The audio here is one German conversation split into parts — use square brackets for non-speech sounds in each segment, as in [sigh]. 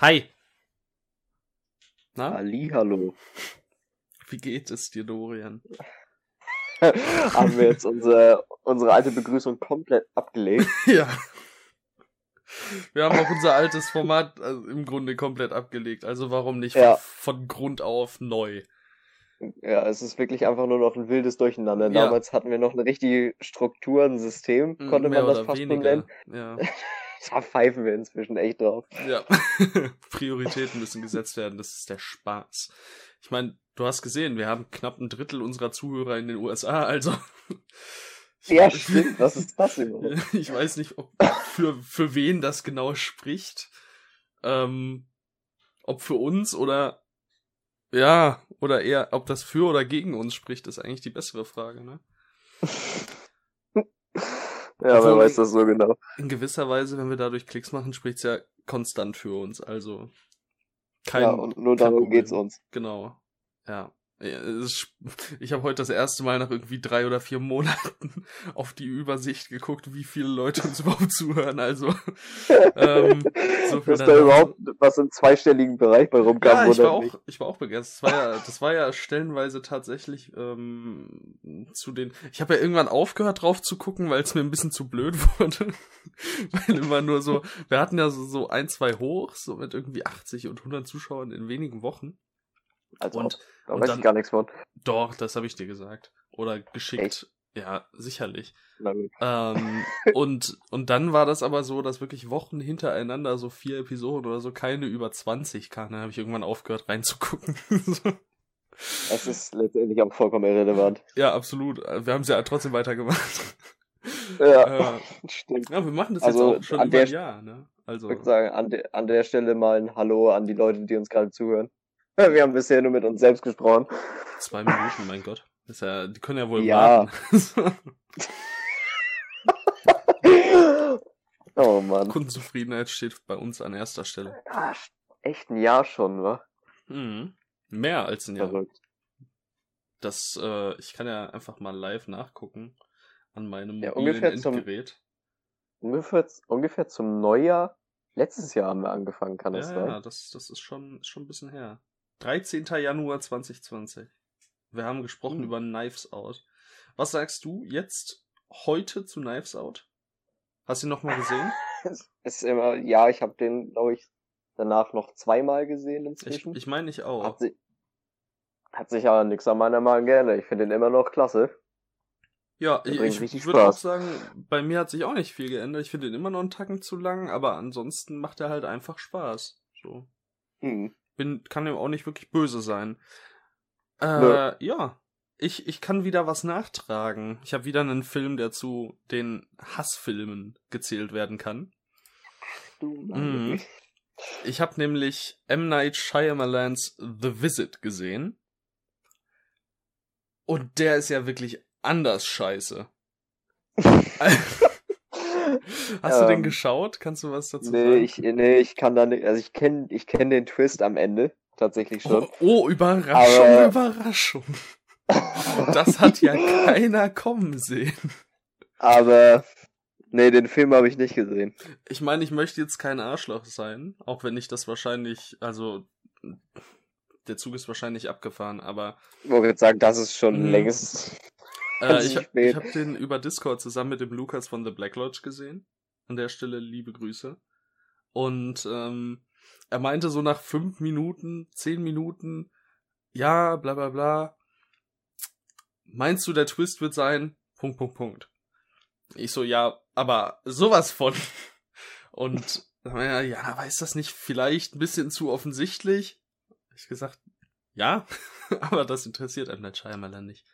Hi. Na? Hallo. Wie geht es dir, Dorian? [laughs] Haben wir jetzt unsere, unsere alte Begrüßung komplett abgelegt? [laughs] ja. Wir haben auch unser altes Format also im Grunde komplett abgelegt. Also warum nicht Ja. von, von Grund auf neu? Ja, es ist wirklich einfach nur noch ein wildes Durcheinander. Ja. Damals hatten wir noch eine richtige Struktur, ein System, konnte Mehr man das fast weniger. nennen. Ja. [laughs] [laughs] Da pfeifen wir inzwischen echt drauf. ja. [laughs] Prioritäten müssen gesetzt werden. Das ist der Spaß. Ich meine, du hast gesehen, wir haben knapp ein Drittel unserer Zuhörer in den USA. Also [laughs] Ja, stimmt. Was ist das überhaupt? ich weiß nicht, ob für, für wen das genau spricht. Ähm, ob für uns oder ja, oder eher, ob das für oder gegen uns spricht, ist eigentlich die bessere Frage, ne? Ja, wer Obwohl- weiß das so genau. In gewisser Weise, wenn wir dadurch Klicks machen, spricht's ja konstant für uns. Also kein, ja, und nur darum Problem. geht's uns. Genau. Ja. Ist, [laughs] ich habe heute das erste Mal nach irgendwie drei oder vier Monaten [laughs] auf die Übersicht geguckt, wie viele Leute uns [laughs] überhaupt zuhören. Also ähm, so viel Dass da überhaupt was im zweistelligen Bereich bei rumkam, Ja, ich war auch, ich war auch begeistert. Das war ja, das war ja stellenweise tatsächlich ähm, zu den. Ich habe ja irgendwann aufgehört drauf zu gucken, weil es mir ein bisschen zu blöd wurde. weil immer nur so, wir hatten ja so, so ein, zwei Hochs, so mit irgendwie 80 und 100 Zuschauern in wenigen Wochen. Also, Und, da und weiß dann- ich gar nichts von. doch, das habe ich dir gesagt. Oder geschickt. Ja, sicherlich. Na gut. Ähm, [laughs] und, und dann war das aber so, dass wirklich Wochen hintereinander, so vier Episoden oder so, keine über 20 kamen. Dann habe ich irgendwann aufgehört reinzugucken. so. [laughs] Es ist letztendlich auch vollkommen irrelevant. Ja, absolut. Wir haben es ja trotzdem weitergemacht. [laughs] Ja, äh, stimmt. ja, wir machen das Also, jetzt auch schon über ein Jahr, ne? Also, Ich würde sagen, an, de an der Stelle mal ein Hallo an die Leute, die uns gerade zuhören. [laughs] Wir haben bisher nur mit uns selbst gesprochen. zwei Minuten, mein Gott. Ist ja, die können ja wohl Ja. warten. [laughs] oh Mann. Kundenzufriedenheit steht bei uns an erster Stelle. Ah, echt ein Jahr schon, wa? Mhm. Mehr als ein Jahr. Verrückt. Das, äh, ich kann ja einfach mal live nachgucken an meinem Ja, ungefähr zum- Endgerät. Ungefähr, ungefähr zum Neujahr. Letztes Jahr haben wir angefangen, kann das Ja, sein? ja, das, das ist schon, ist schon ein bisschen her. 13. Januar 2020. Wir haben gesprochen Hm. über Knives Out. Was sagst du jetzt heute zu Knives Out? Hast du ihn nochmal gesehen? [laughs] Es ist immer, ja, ich habe den, glaube ich, danach noch zweimal gesehen Ich, inzwischen. ich meine ich auch. hat, sich, hat sich aber nichts an meiner Meinung geändert. Ich finde den immer noch klasse. Ja, ich, ich würde auch sagen, bei mir hat sich auch nicht viel geändert. Ich finde ihn immer noch einen Tacken zu lang, aber ansonsten macht er halt einfach Spaß. So. Hm. Bin, kann ihm auch nicht wirklich böse sein. Äh, Nö. ja. Ich, ich kann wieder was nachtragen. Ich habe wieder einen Film, der zu den Hassfilmen gezählt werden kann. Du Mhm. Ich habe nämlich M. Night Shyamalans The Visit gesehen. Und der ist ja wirklich anders scheiße. [laughs] [laughs] [laughs] Hast du den Ähm, geschaut? Kannst du was dazu Nee, sagen? ich, nee, ich kann da nicht, also ich kenne ich kenn den Twist am Ende, tatsächlich schon. Oh, oh, Überraschung, Aber- Überraschung. [laughs] Das hat ja keiner kommen sehen. Aber, nee, den Film habe ich nicht gesehen. Ich meine, ich möchte jetzt kein Arschloch sein, auch wenn ich das wahrscheinlich, also der Zug ist wahrscheinlich abgefahren, aber Ich wollte jetzt sagen, das ist schon Mhm. längst. Äh, ich, ich habe den über Discord zusammen mit dem Lukas von The Black Lodge gesehen. An der Stelle liebe Grüße. Und ähm, er meinte so nach fünf Minuten, zehn Minuten, ja, bla bla bla. Meinst du, der Twist wird sein? Punkt, Punkt, Punkt. Ich so, ja, aber sowas von. [laughs] Und ja, ja, aber ist das nicht vielleicht ein bisschen zu offensichtlich? Ich gesagt, ja, [laughs] aber das interessiert einem der Shyamalan nicht.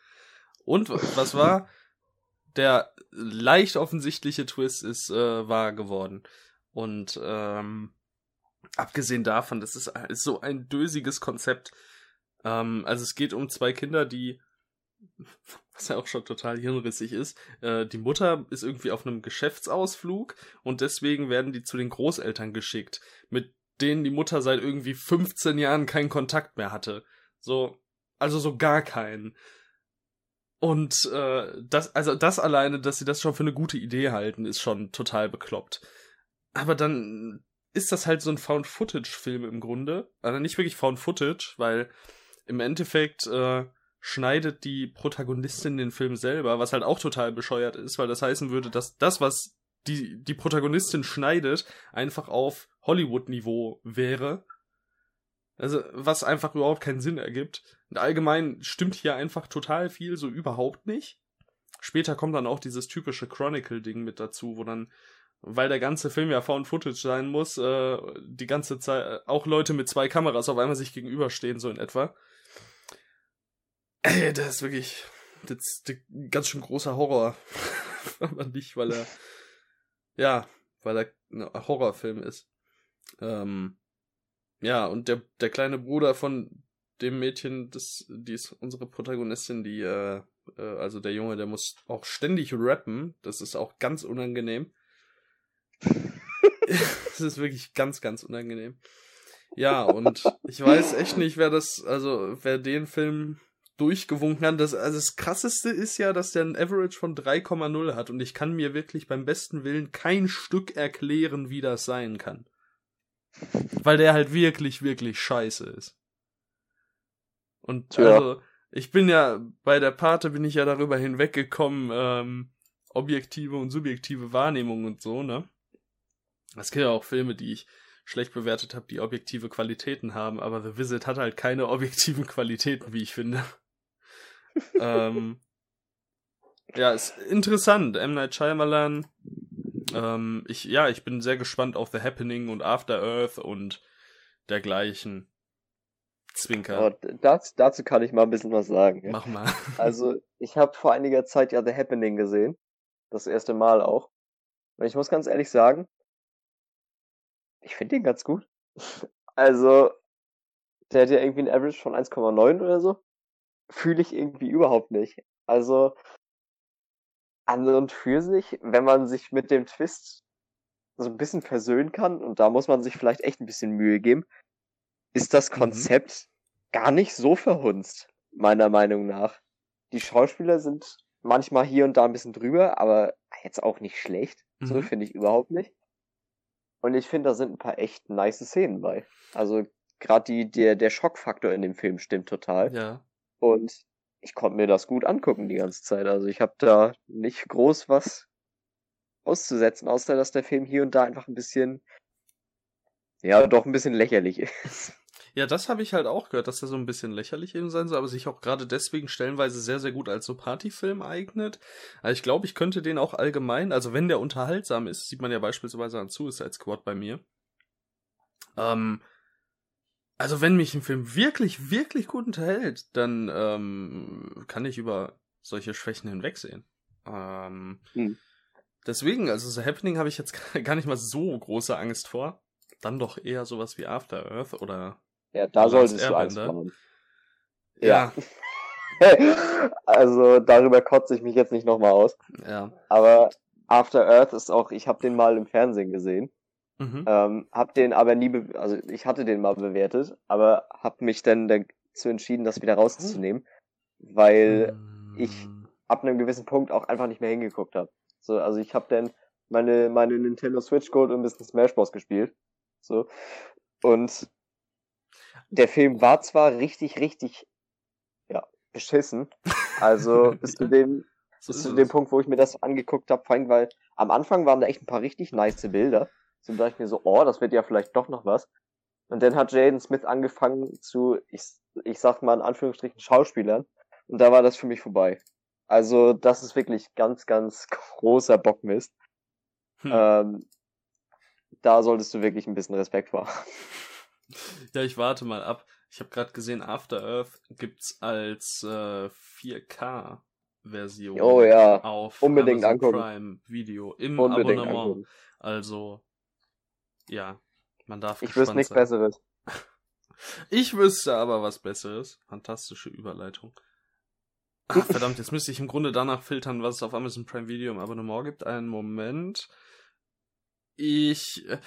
Und was war? Der leicht offensichtliche Twist ist äh, wahr geworden. Und ähm, abgesehen davon, das ist, ist so ein dösiges Konzept. Ähm, also es geht um zwei Kinder, die, was ja auch schon total hirnrissig ist, äh, die Mutter ist irgendwie auf einem Geschäftsausflug und deswegen werden die zu den Großeltern geschickt, mit denen die Mutter seit irgendwie 15 Jahren keinen Kontakt mehr hatte. So, also so gar keinen. Und äh, das, also das alleine, dass sie das schon für eine gute Idee halten, ist schon total bekloppt. Aber dann ist das halt so ein Found-Footage-Film im Grunde. Also nicht wirklich Found-Footage, weil im Endeffekt äh, schneidet die Protagonistin den Film selber, was halt auch total bescheuert ist, weil das heißen würde, dass das, was die, die Protagonistin schneidet, einfach auf Hollywood-Niveau wäre. Also, was einfach überhaupt keinen Sinn ergibt. Und allgemein stimmt hier einfach total viel so überhaupt nicht. Später kommt dann auch dieses typische Chronicle-Ding mit dazu, wo dann, weil der ganze Film ja Found Footage sein muss, äh, die ganze Zeit auch Leute mit zwei Kameras auf einmal sich gegenüberstehen, so in etwa. Ey, das ist wirklich das ist ein ganz schön großer Horror. [laughs] Aber nicht, weil er, ja, weil er ein Horrorfilm ist. Ähm, ja, und der, der kleine Bruder von dem Mädchen, das, die ist unsere Protagonistin, die, äh, äh, also der Junge, der muss auch ständig rappen. Das ist auch ganz unangenehm. [laughs] das ist wirklich ganz, ganz unangenehm. Ja, und ich weiß echt nicht, wer das, also wer den Film durchgewunken hat. Das, also das krasseste ist ja, dass der ein Average von 3,0 hat und ich kann mir wirklich beim besten Willen kein Stück erklären, wie das sein kann. Weil der halt wirklich, wirklich scheiße ist. Und ja. also, ich bin ja, bei der Pate bin ich ja darüber hinweggekommen, ähm, objektive und subjektive Wahrnehmung und so, ne? Es gibt ja auch Filme, die ich schlecht bewertet habe, die objektive Qualitäten haben, aber The Visit hat halt keine [laughs] objektiven Qualitäten, wie ich finde. ähm, ja, ist interessant. M. Night Shyamalan. Ähm, ich, ja, ich bin sehr gespannt auf The Happening und After Earth und dergleichen. Zwinker. Oh, das, dazu kann ich mal ein bisschen was sagen. Ja. Mach mal. [laughs] Also, ich habe vor einiger Zeit ja The Happening gesehen. Das erste Mal auch. Und ich muss ganz ehrlich sagen, ich finde den ganz gut. [laughs] Also, der hat ja irgendwie ein Average von 1,9 oder so fühle ich irgendwie überhaupt nicht. Also an und für sich, wenn man sich mit dem Twist so ein bisschen versöhnen kann, und da muss man sich vielleicht echt ein bisschen Mühe geben, ist das mhm. Konzept mhm. gar nicht so verhunzt, meiner Meinung nach. Die Schauspieler sind manchmal hier und da ein bisschen drüber, aber jetzt auch nicht schlecht. Mhm. So finde ich überhaupt nicht. Und ich finde, da sind ein paar echt nice Szenen bei. Also gerade die, der, der Schockfaktor in dem Film stimmt total. Ja. Und ich konnte mir das gut angucken die ganze Zeit. Also ich habe da nicht groß was auszusetzen, außer dass der Film hier und da einfach ein bisschen, ja, doch ein bisschen lächerlich [laughs] ist. Ja, das habe ich halt auch gehört, dass er so ein bisschen lächerlich eben sein soll, aber sich auch gerade deswegen stellenweise sehr, sehr gut als so Partyfilm eignet. Also ich glaube, ich könnte den auch allgemein, also wenn der unterhaltsam ist, sieht man ja beispielsweise an Suicide Squad bei mir. Ähm, also wenn mich ein Film wirklich, wirklich gut unterhält, dann ähm, kann ich über solche Schwächen hinwegsehen. Ähm, hm. Deswegen, also The Happening habe ich jetzt [laughs] gar nicht mal so große Angst vor. Dann doch eher sowas wie After Earth oder. Ja, da solltest du Angst haben. Ja. ja. [laughs] also darüber kotze ich mich jetzt nicht nochmal aus. Ja. Aber After Earth ist auch, ich habe den mal im Fernsehen gesehen. Mhm. Ähm, hab den aber nie, also ich hatte den mal bewertet, aber hab mich dann dazu entschieden, das wieder rauszunehmen, weil mhm. ich ab einem gewissen Punkt auch einfach nicht mehr hingeguckt habe. So, also ich habe dann meine meine Nintendo Switch Gold und ein bisschen Smash Bros gespielt, so und der Film war zwar richtig richtig ja beschissen, also [laughs] bis zu dem so bis zu dem Punkt, wo ich mir das angeguckt habe, vor allem weil am Anfang waren da echt ein paar richtig nice Bilder so dachte ich mir so, oh, das wird ja vielleicht doch noch was. Und dann hat Jaden Smith angefangen zu, ich, ich sag mal in Anführungsstrichen, Schauspielern. Und da war das für mich vorbei. Also, das ist wirklich ganz, ganz großer Bockmist. Hm. Ähm, da solltest du wirklich ein bisschen Respekt vor. [laughs] [laughs] Ja, ich warte mal ab. Ich habe gerade gesehen, After Earth gibt's als äh, 4K Version oh, ja. auf Unbedingt Amazon angucken. Prime Video im Unbedingt Abonnement. Angucken. Also ja, man darf Ich wüsste nichts Besseres. [laughs] Ich wüsste aber was Besseres. Fantastische Überleitung. Ach, [laughs] verdammt, jetzt müsste ich im Grunde danach filtern, was es auf Amazon Prime Video im Abonnement gibt. Einen Moment. Ich, äh,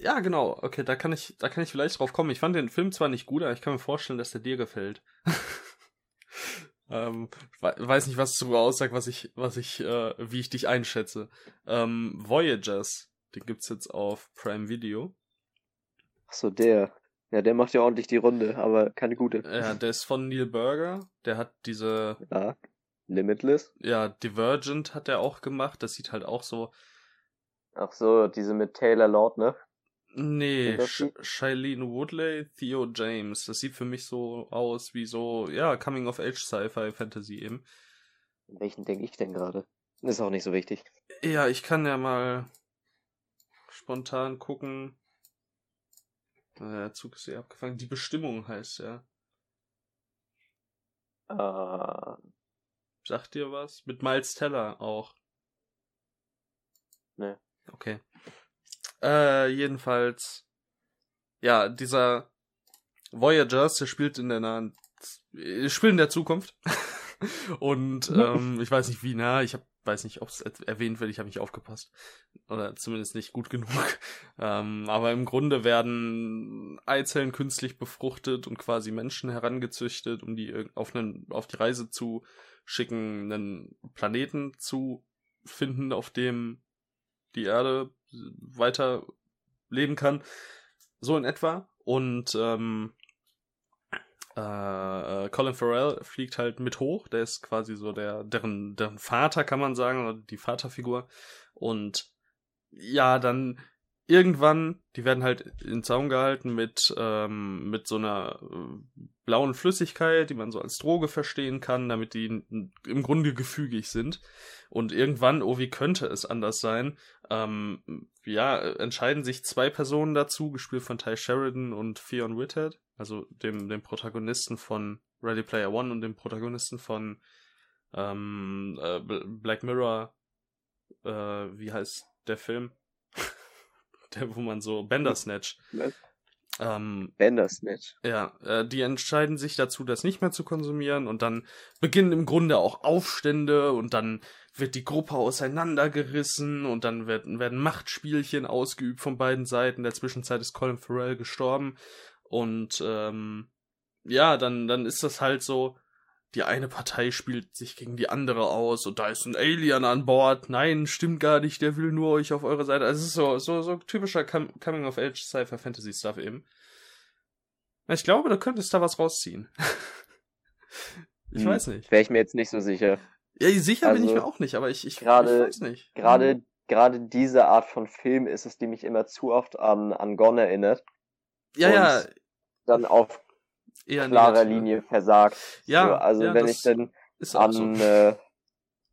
ja, genau, okay, da kann ich, da kann ich vielleicht drauf kommen. Ich fand den Film zwar nicht gut, aber ich kann mir vorstellen, dass der dir gefällt. [laughs] ähm, weiß nicht, was du aussagt, was ich, was ich, äh, wie ich dich einschätze. Ähm, Voyagers den gibt's jetzt auf Prime Video. Ach so, der. Ja, der macht ja ordentlich die Runde, aber keine gute. Ja, der ist von Neil Burger. Der hat diese. Ja, Limitless. Ja, Divergent hat er auch gemacht. Das sieht halt auch so. Ach so, diese mit Taylor Lautner. Nee, Sh Shailene Woodley, Theo James. Das sieht für mich so aus wie so, ja, Coming of Age Sci-Fi Fantasy eben. Welchen denke ich denn gerade? Ist auch nicht so wichtig. Ja, ich kann ja mal spontan gucken. Der Zug ist ja abgefangen. Die Bestimmung heißt ja. Uh. Sagt dir was? Mit Miles Teller auch. Ne. Okay. Äh, jedenfalls. Ja, dieser Voyagers, der spielt in der nahen. Spielt in der Zukunft. [laughs] Und ähm, ich weiß nicht wie nah, ich hab, weiß nicht, ob es erwähnt wird, ich habe nicht aufgepasst. Oder zumindest nicht gut genug. [laughs] Ähm, aber im Grunde werden Eizellen künstlich befruchtet und quasi Menschen herangezüchtet, um die auf, einen, auf die Reise zu schicken, einen Planeten zu finden, auf dem die Erde weiter leben kann. So in etwa. Und ähm, äh, Colin Farrell fliegt halt mit hoch. Der ist quasi so der, deren, deren Vater, kann man sagen, oder die Vaterfigur. Und ja, dann irgendwann, die werden halt in Zaun gehalten mit, ähm, mit so einer äh, blauen Flüssigkeit, die man so als Droge verstehen kann, damit die im Grunde gefügig sind. Und irgendwann, oh, wie könnte es anders sein? Ähm, ja, entscheiden sich zwei Personen dazu, gespielt von Ty Sheridan und Theon Whithead, also dem, dem Protagonisten von Ready Player One und dem Protagonisten von ähm, äh, Black Mirror, äh, wie heißt der Film? [laughs] der, wo man so Bandersnatch. Ähm, Bandersnatch. Ja, äh, die entscheiden sich dazu, das nicht mehr zu konsumieren und dann beginnen im Grunde auch Aufstände und dann wird die Gruppe auseinandergerissen und dann werden, werden Machtspielchen ausgeübt von beiden Seiten. In der Zwischenzeit ist Colin Farrell gestorben und ähm, ja, dann, dann ist das halt so, die eine Partei spielt sich gegen die andere aus und da ist ein Alien an Bord. Nein, stimmt gar nicht, der will nur euch auf eure Seite. Also es ist so, so, so typischer Coming of Age Cypher Fantasy Stuff eben. Ich glaube, da könntest da was rausziehen. [laughs] ich hm, weiß nicht. Wäre ich mir jetzt nicht so sicher. Ja, sicher also, bin ich also mir auch nicht, aber ich, ich, grade, ich weiß nicht. Gerade, hm. gerade diese Art von Film ist es, die mich immer zu oft an, an Gone erinnert. Ja, ja. Dann auf eher klarer Linie versagt. Ja, so, also ja, wenn ich denn an so. äh,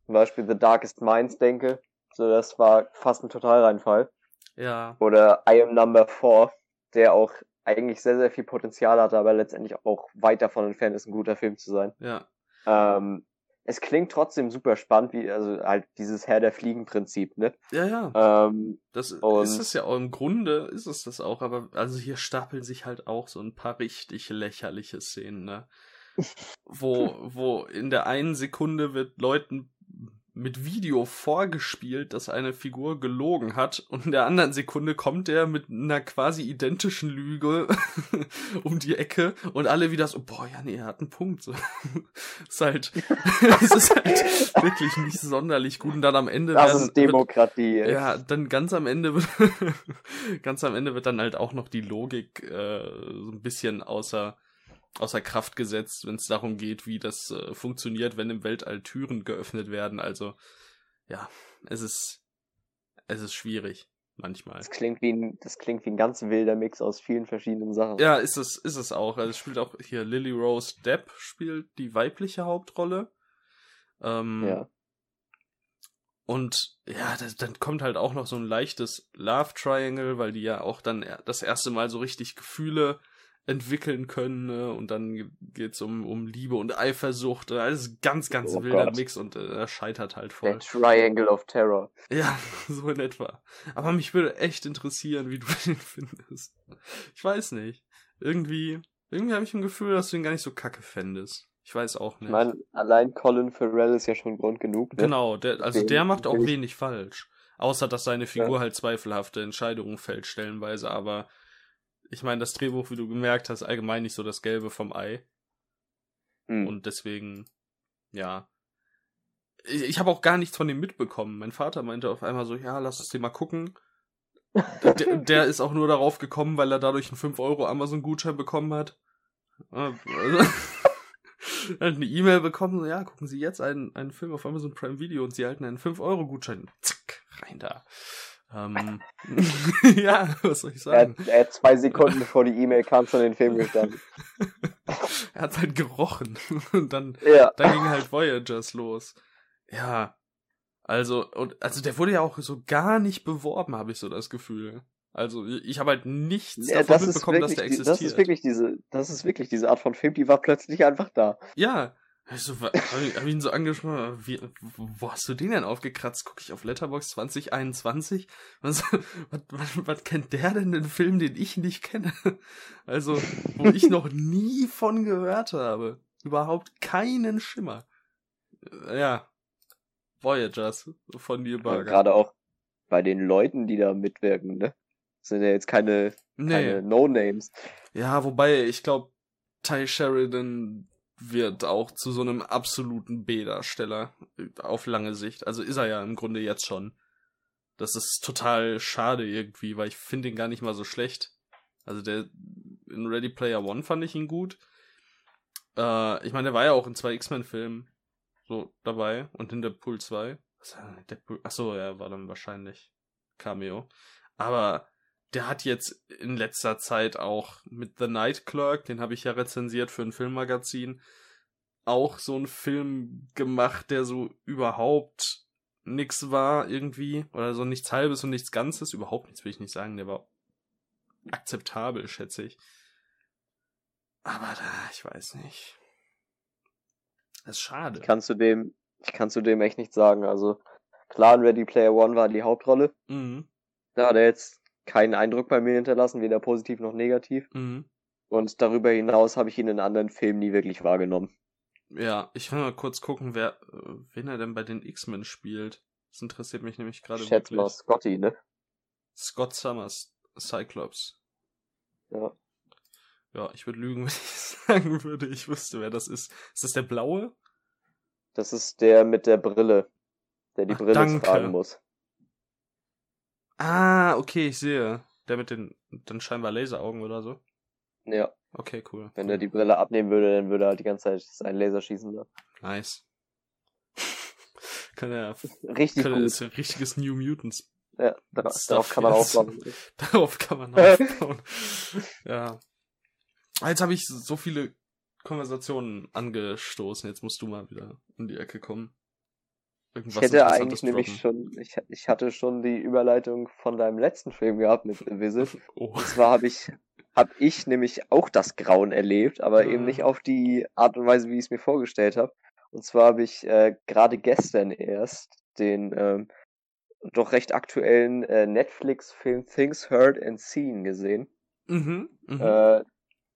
zum Beispiel The Darkest Minds denke, so das war fast ein Totalreinfall. Ja. Oder I Am Number 4, der auch eigentlich sehr, sehr viel Potenzial hatte, aber letztendlich auch weit davon entfernt ist, ein guter Film zu sein. Ja. Ähm, es klingt trotzdem super spannend, wie, also halt dieses Herr der Fliegen-Prinzip, ne? Ja, ja. Ähm, das ist es ja auch im Grunde, ist es das auch, aber also hier stapeln sich halt auch so ein paar richtig lächerliche Szenen, ne? [laughs] wo, wo in der einen Sekunde wird Leuten mit Video vorgespielt, dass eine Figur gelogen hat und in der anderen Sekunde kommt er mit einer quasi identischen Lüge [laughs] um die Ecke und alle wieder so, boah, ja, nee, er hat einen Punkt. So. [laughs] ist halt, [laughs] es ist halt wirklich nicht sonderlich gut und dann am Ende Das werden, ist Demokratie. Wird, ja, dann ganz am Ende wird, ganz am Ende wird dann halt auch noch die Logik äh, so ein bisschen außer außer Kraft gesetzt, wenn es darum geht, wie das äh, funktioniert, wenn im Weltall Türen geöffnet werden. Also ja, es ist es ist schwierig manchmal. Das klingt wie ein das klingt wie ein ganz wilder Mix aus vielen verschiedenen Sachen. Ja, ist es ist es auch. Also es spielt auch hier Lily Rose Depp spielt die weibliche Hauptrolle. Ähm, ja. Und ja, das, dann kommt halt auch noch so ein leichtes Love Triangle, weil die ja auch dann das erste Mal so richtig Gefühle entwickeln können ne? und dann geht's um, um Liebe und Eifersucht. Das ist ganz, ganz oh wilder Gott. Mix und äh, er scheitert halt voll. Der Triangle of Terror. Ja, [laughs] so in etwa. Aber mich würde echt interessieren, wie du [laughs] den findest. Ich weiß nicht. Irgendwie, irgendwie habe ich ein Gefühl, dass du ihn gar nicht so kacke fändest. Ich weiß auch nicht. Ich meine, allein Colin Farrell ist ja schon Grund genug. Ne? Genau, der, also der macht auch wenig falsch. Außer, dass seine Figur ja. halt zweifelhafte Entscheidungen fällt, stellenweise, aber ich meine, das Drehbuch, wie du gemerkt hast, allgemein nicht so das Gelbe vom Ei. Mhm. Und deswegen, ja. Ich, ich habe auch gar nichts von dem mitbekommen. Mein Vater meinte auf einmal so, ja, lass uns den mal gucken. der, [laughs] der, ist auch nur darauf gekommen, weil er dadurch einen 5 Euro Amazon-Gutschein bekommen hat. Also, [laughs] er hat eine E-Mail bekommen, ja, gucken Sie jetzt einen, einen Film auf Amazon Prime Video und Sie erhalten einen 5-Euro-Gutschein. Zack, rein da. Ähm, [laughs] ja, was soll ich sagen? Er, er, hat zwei Sekunden bevor die E-Mail kam schon den Film gestanden. [laughs] er hat halt gerochen [laughs] und dann, ja. dann ging halt Voyagers los. Ja, also und also der wurde ja auch so gar nicht beworben, habe ich so das Gefühl. Also ich habe halt nichts ja, davon mitbekommen, dass der existiert. Das ist wirklich diese, das ist wirklich diese Art von Film, die war plötzlich einfach da. Ja, also, hab ich, hab ihn so angesprochen, wie, wo hast du den denn aufgekratzt? Guck ich auf Letterbox 2021? Was, was, was, was kennt der denn den Film, den ich nicht kenne? Also, wo ich noch nie von gehört habe. Überhaupt keinen Schimmer. Ja. Voyagers von Neil Barger. Ja, Gerade auch bei den Leuten, die da mitwirken, ne? Das sind ja jetzt keine, nee. keine No-Names. Ja, wobei, ich glaube, Ty Sheridan wird auch zu so einem absoluten B-Darsteller auf lange Sicht. Also ist er ja im Grunde jetzt schon. Das ist total schade irgendwie, weil ich finde ihn gar nicht mal so schlecht. Also der in Ready Player One fand ich ihn gut. Äh, ich meine, der war ja auch in zwei X-Men-Filmen so dabei und in der Pool 2. Achso, er war dann wahrscheinlich Cameo. Aber der hat jetzt in letzter Zeit auch mit The Night Clerk, den habe ich ja rezensiert für ein Filmmagazin, auch so einen Film gemacht, der so überhaupt nix war irgendwie oder so nichts halbes und nichts ganzes, überhaupt nichts will ich nicht sagen, der war akzeptabel, schätze ich. Aber da, ich weiß nicht. Das ist schade. Ich kann zu dem, ich kann zu dem echt nichts sagen. Also klar, in Ready Player One war die Hauptrolle. Mhm. Da hat er jetzt keinen Eindruck bei mir hinterlassen, weder positiv noch negativ. Mhm. Und darüber hinaus habe ich ihn in anderen Filmen nie wirklich wahrgenommen. Ja, ich will mal kurz gucken, wer, äh, wen er denn bei den X-Men spielt. Das interessiert mich nämlich gerade wirklich. mal Scotty, ne? Scott Summers, Cyclops. Ja. Ja, ich würde lügen, [laughs] wenn ich sagen würde, ich wüsste, wer das ist. Ist das der blaue? Das ist der mit der Brille, der die Ach, Brille danke. tragen muss. Ah, okay, ich sehe. Der mit den dann scheinbar Laseraugen oder so. Ja. Okay, cool. Wenn er die Brille abnehmen würde, dann würde er halt die ganze Zeit sein Laser schießen. Ne? Nice. kann er. Richtig kann gut. ist ein richtiges New Mutants. Ja, darauf, darauf kann man aufbauen. [laughs] darauf kann man aufbauen. ja. Jetzt habe ich so viele Konversationen angestoßen. Jetzt musst du mal wieder in die Ecke kommen. Irgendwas ich hätte eigentlich nämlich schon, ich, ich hatte schon die Überleitung von deinem letzten Film gehabt mit The Visit. [laughs] Oh. Und zwar habe ich, habe ich nämlich auch das Grauen erlebt, aber mhm. eben nicht auf die Art und Weise, wie ich es mir vorgestellt habe. Und zwar habe ich äh, gerade gestern erst den ähm, doch recht aktuellen äh, Netflix-Film Things Heard and Seen gesehen. Mhm, mh. äh,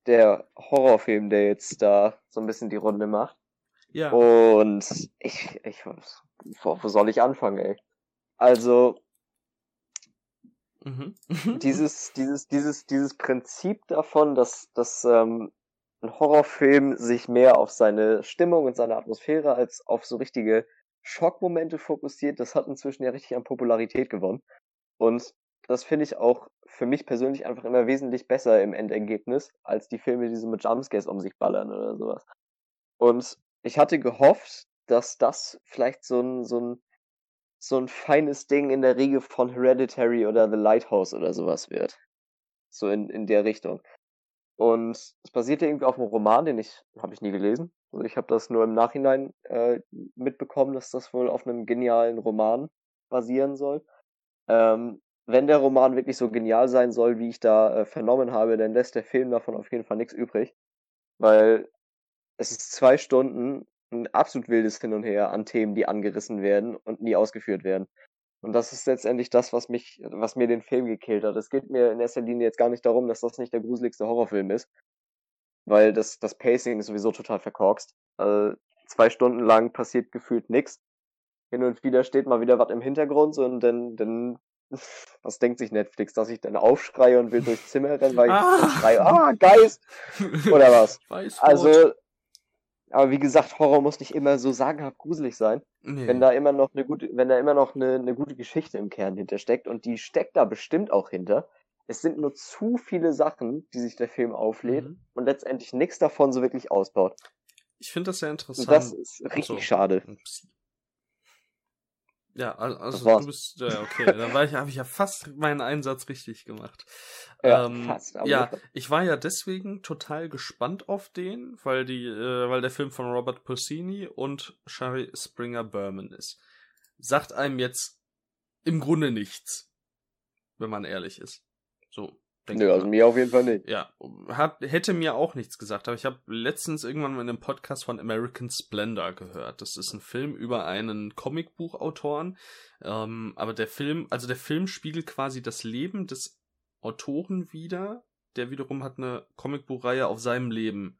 der Horrorfilm, der jetzt da so ein bisschen die Runde macht. Ja. Und ich, ich, wo, wo soll ich anfangen, ey? Also, mhm. [laughs] dieses, dieses, dieses, dieses Prinzip davon, dass, dass ähm, ein Horrorfilm sich mehr auf seine Stimmung und seine Atmosphäre als auf so richtige Schockmomente fokussiert, das hat inzwischen ja richtig an Popularität gewonnen. Und das finde ich auch für mich persönlich einfach immer wesentlich besser im Endergebnis, als die Filme, die so mit Jumpscares um sich ballern oder sowas. Und ich hatte gehofft, dass das vielleicht so ein, so ein, so ein feines Ding in der Riege von Hereditary oder The Lighthouse oder sowas wird. So in, in der Richtung. Und es basierte irgendwie auf einem Roman, den ich, habe ich nie gelesen. Also ich habe das nur im Nachhinein äh, mitbekommen, dass das wohl auf einem genialen Roman basieren soll. Ähm, wenn der Roman wirklich so genial sein soll, wie ich da äh, vernommen habe, dann lässt der Film davon auf jeden Fall nichts übrig. Weil es ist zwei Stunden ein absolut wildes Hin und Her an Themen, die angerissen werden und nie ausgeführt werden. Und das ist letztendlich das, was mich, was mir den Film gekillt hat. Es geht mir in erster Linie jetzt gar nicht darum, dass das nicht der gruseligste Horrorfilm ist, weil das, das Pacing ist sowieso total verkorkst. Also zwei Stunden lang passiert gefühlt nichts. Hin und wieder steht mal wieder was im Hintergrund und dann, dann, [laughs] was denkt sich Netflix, dass ich dann aufschreie und will durchs Zimmer rennen, weil ich ah. schreie, ah, Geist! Oder was? [laughs] Weißwort. Also, Aber wie gesagt, Horror muss nicht immer so sagenhaft gruselig sein. Nee. Wenn da immer noch eine gute, wenn da immer noch eine, eine gute Geschichte im Kern hintersteckt und die steckt da bestimmt auch hinter. Es sind nur zu viele Sachen, die sich der Film auflädt mhm. und letztendlich nichts davon so wirklich ausbaut. Ich finde das sehr interessant. Und das ist richtig so. schade. Ja, also du bist, ja, okay, dann war ich, habe ich ja fast meinen Einsatz richtig gemacht. Ja, ähm, fast. ja, ich war ja deswegen total gespannt auf den, weil die, äh, weil der Film von Robert Puccini und Shari Springer Berman ist. Sagt einem jetzt im Grunde nichts, wenn man ehrlich ist. So. Nö, also mir auf jeden Fall nicht. Ja, hat, hätte mir auch nichts gesagt, aber ich habe letztens irgendwann mal in einem Podcast von American Splendor gehört. Das ist ein Film über einen Comicbuchautoren, ähm, aber der Film, also der Film spiegelt quasi das Leben des Autoren wieder, der wiederum hat eine Comicbuchreihe auf seinem Leben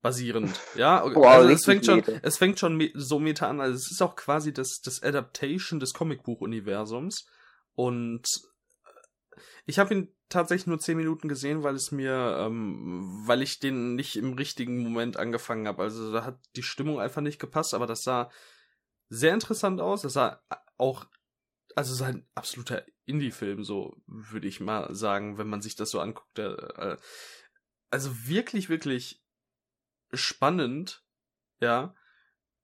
basierend. [laughs] Ja, wow, also es fängt schon, meta. es fängt schon so meta an. Also es ist auch quasi das, das Adaptation des Comicbuch-Universums und ich habe ihn tatsächlich nur zehn Minuten gesehen, weil es mir, ähm, weil ich den nicht im richtigen Moment angefangen habe. Also da hat die Stimmung einfach nicht gepasst, aber das sah sehr interessant aus. Das sah auch, also es ist ein absoluter Indie-Film, so würde ich mal sagen, wenn man sich das so anguckt. äh, also wirklich, wirklich spannend, ja.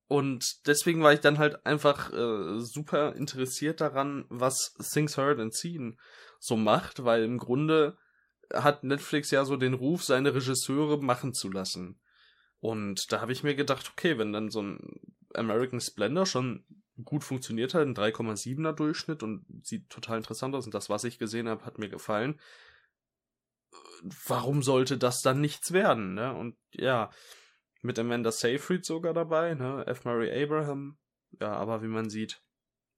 Und deswegen war ich dann halt einfach äh, super interessiert daran, was Things Heard and Seen so macht, weil im Grunde hat Netflix ja so den Ruf, seine Regisseure machen zu lassen. Und da habe ich mir gedacht, okay, wenn dann so ein American Splendor schon gut funktioniert hat, ein 3,7er Durchschnitt und sieht total interessant aus und das, was ich gesehen habe, hat mir gefallen. Warum sollte das dann nichts werden, ne? Und ja, mit Amanda Seyfried sogar dabei, ne? F. Murray Abraham. Ja, aber wie man sieht,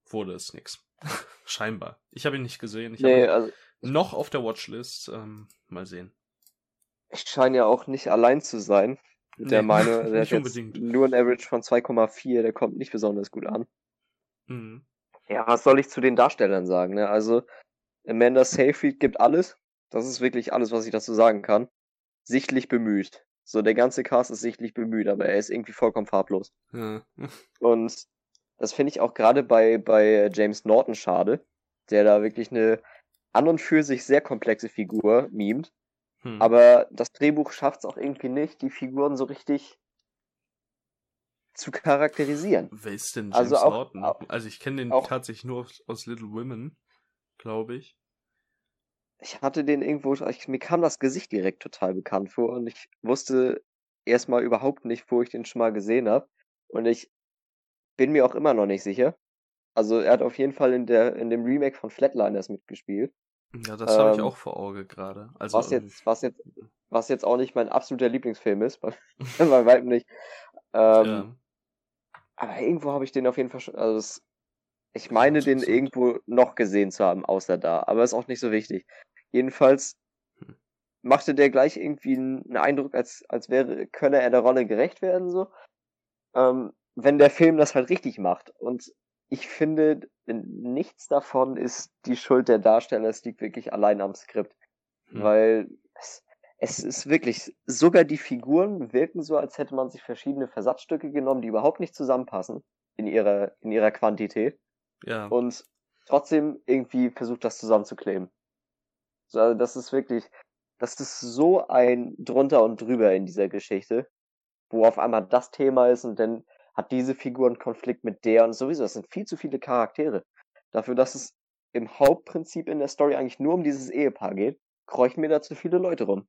wurde es nix. [laughs] Scheinbar. Ich habe ihn nicht gesehen. Ich nee, also, noch auf der Watchlist. Ähm, mal sehen. Ich scheine ja auch nicht allein zu sein. Der nee, meine, [laughs] der hat nur ein Average von 2,4, der kommt nicht besonders gut an. Mhm. Ja, was soll ich zu den Darstellern sagen? Ne? Also, Amanda Seyfried gibt alles. Das ist wirklich alles, was ich dazu sagen kann. Sichtlich bemüht. So, der ganze Cast ist sichtlich bemüht, aber er ist irgendwie vollkommen farblos. Ja. Und das finde ich auch gerade bei, bei James Norton schade, der da wirklich eine an und für sich sehr komplexe Figur mimt. Hm. Aber das Drehbuch schafft es auch irgendwie nicht, die Figuren so richtig zu charakterisieren. Wer ist denn also James also auch, Norton? also ich kenne den auch, tatsächlich nur aus Little Women, glaube ich. Ich hatte den irgendwo, ich, mir kam das Gesicht direkt total bekannt vor und ich wusste erstmal überhaupt nicht, wo ich den schon mal gesehen habe. Und ich bin mir auch immer noch nicht sicher. Also er hat auf jeden Fall in der in dem Remake von Flatliners mitgespielt. Ja, das ähm, habe ich auch vor Auge gerade. Also was jetzt was jetzt was jetzt auch nicht mein absoluter Lieblingsfilm ist, [laughs] bei, [laughs] bei weitem nicht. Ähm, ja. Aber irgendwo habe ich den auf jeden Fall schon. Also es, ich meine den irgendwo noch gesehen zu haben, außer da. Aber ist auch nicht so wichtig. Jedenfalls hm. machte der gleich irgendwie einen Eindruck, als als wäre könne er der Rolle gerecht werden so. Ähm, wenn der Film das halt richtig macht. Und ich finde, nichts davon ist die Schuld der Darsteller, es liegt wirklich allein am Skript. Hm. Weil es, es ist wirklich, sogar die Figuren wirken so, als hätte man sich verschiedene Versatzstücke genommen, die überhaupt nicht zusammenpassen in ihrer, in ihrer Quantität. Ja. Und trotzdem irgendwie versucht, das zusammenzukleben. Also das ist wirklich, das ist so ein drunter und drüber in dieser Geschichte, wo auf einmal das Thema ist und dann hat diese Figur einen Konflikt mit der und sowieso. Das sind viel zu viele Charaktere. Dafür, dass es im Hauptprinzip in der Story eigentlich nur um dieses Ehepaar geht, kreuchen mir da zu viele Leute rum,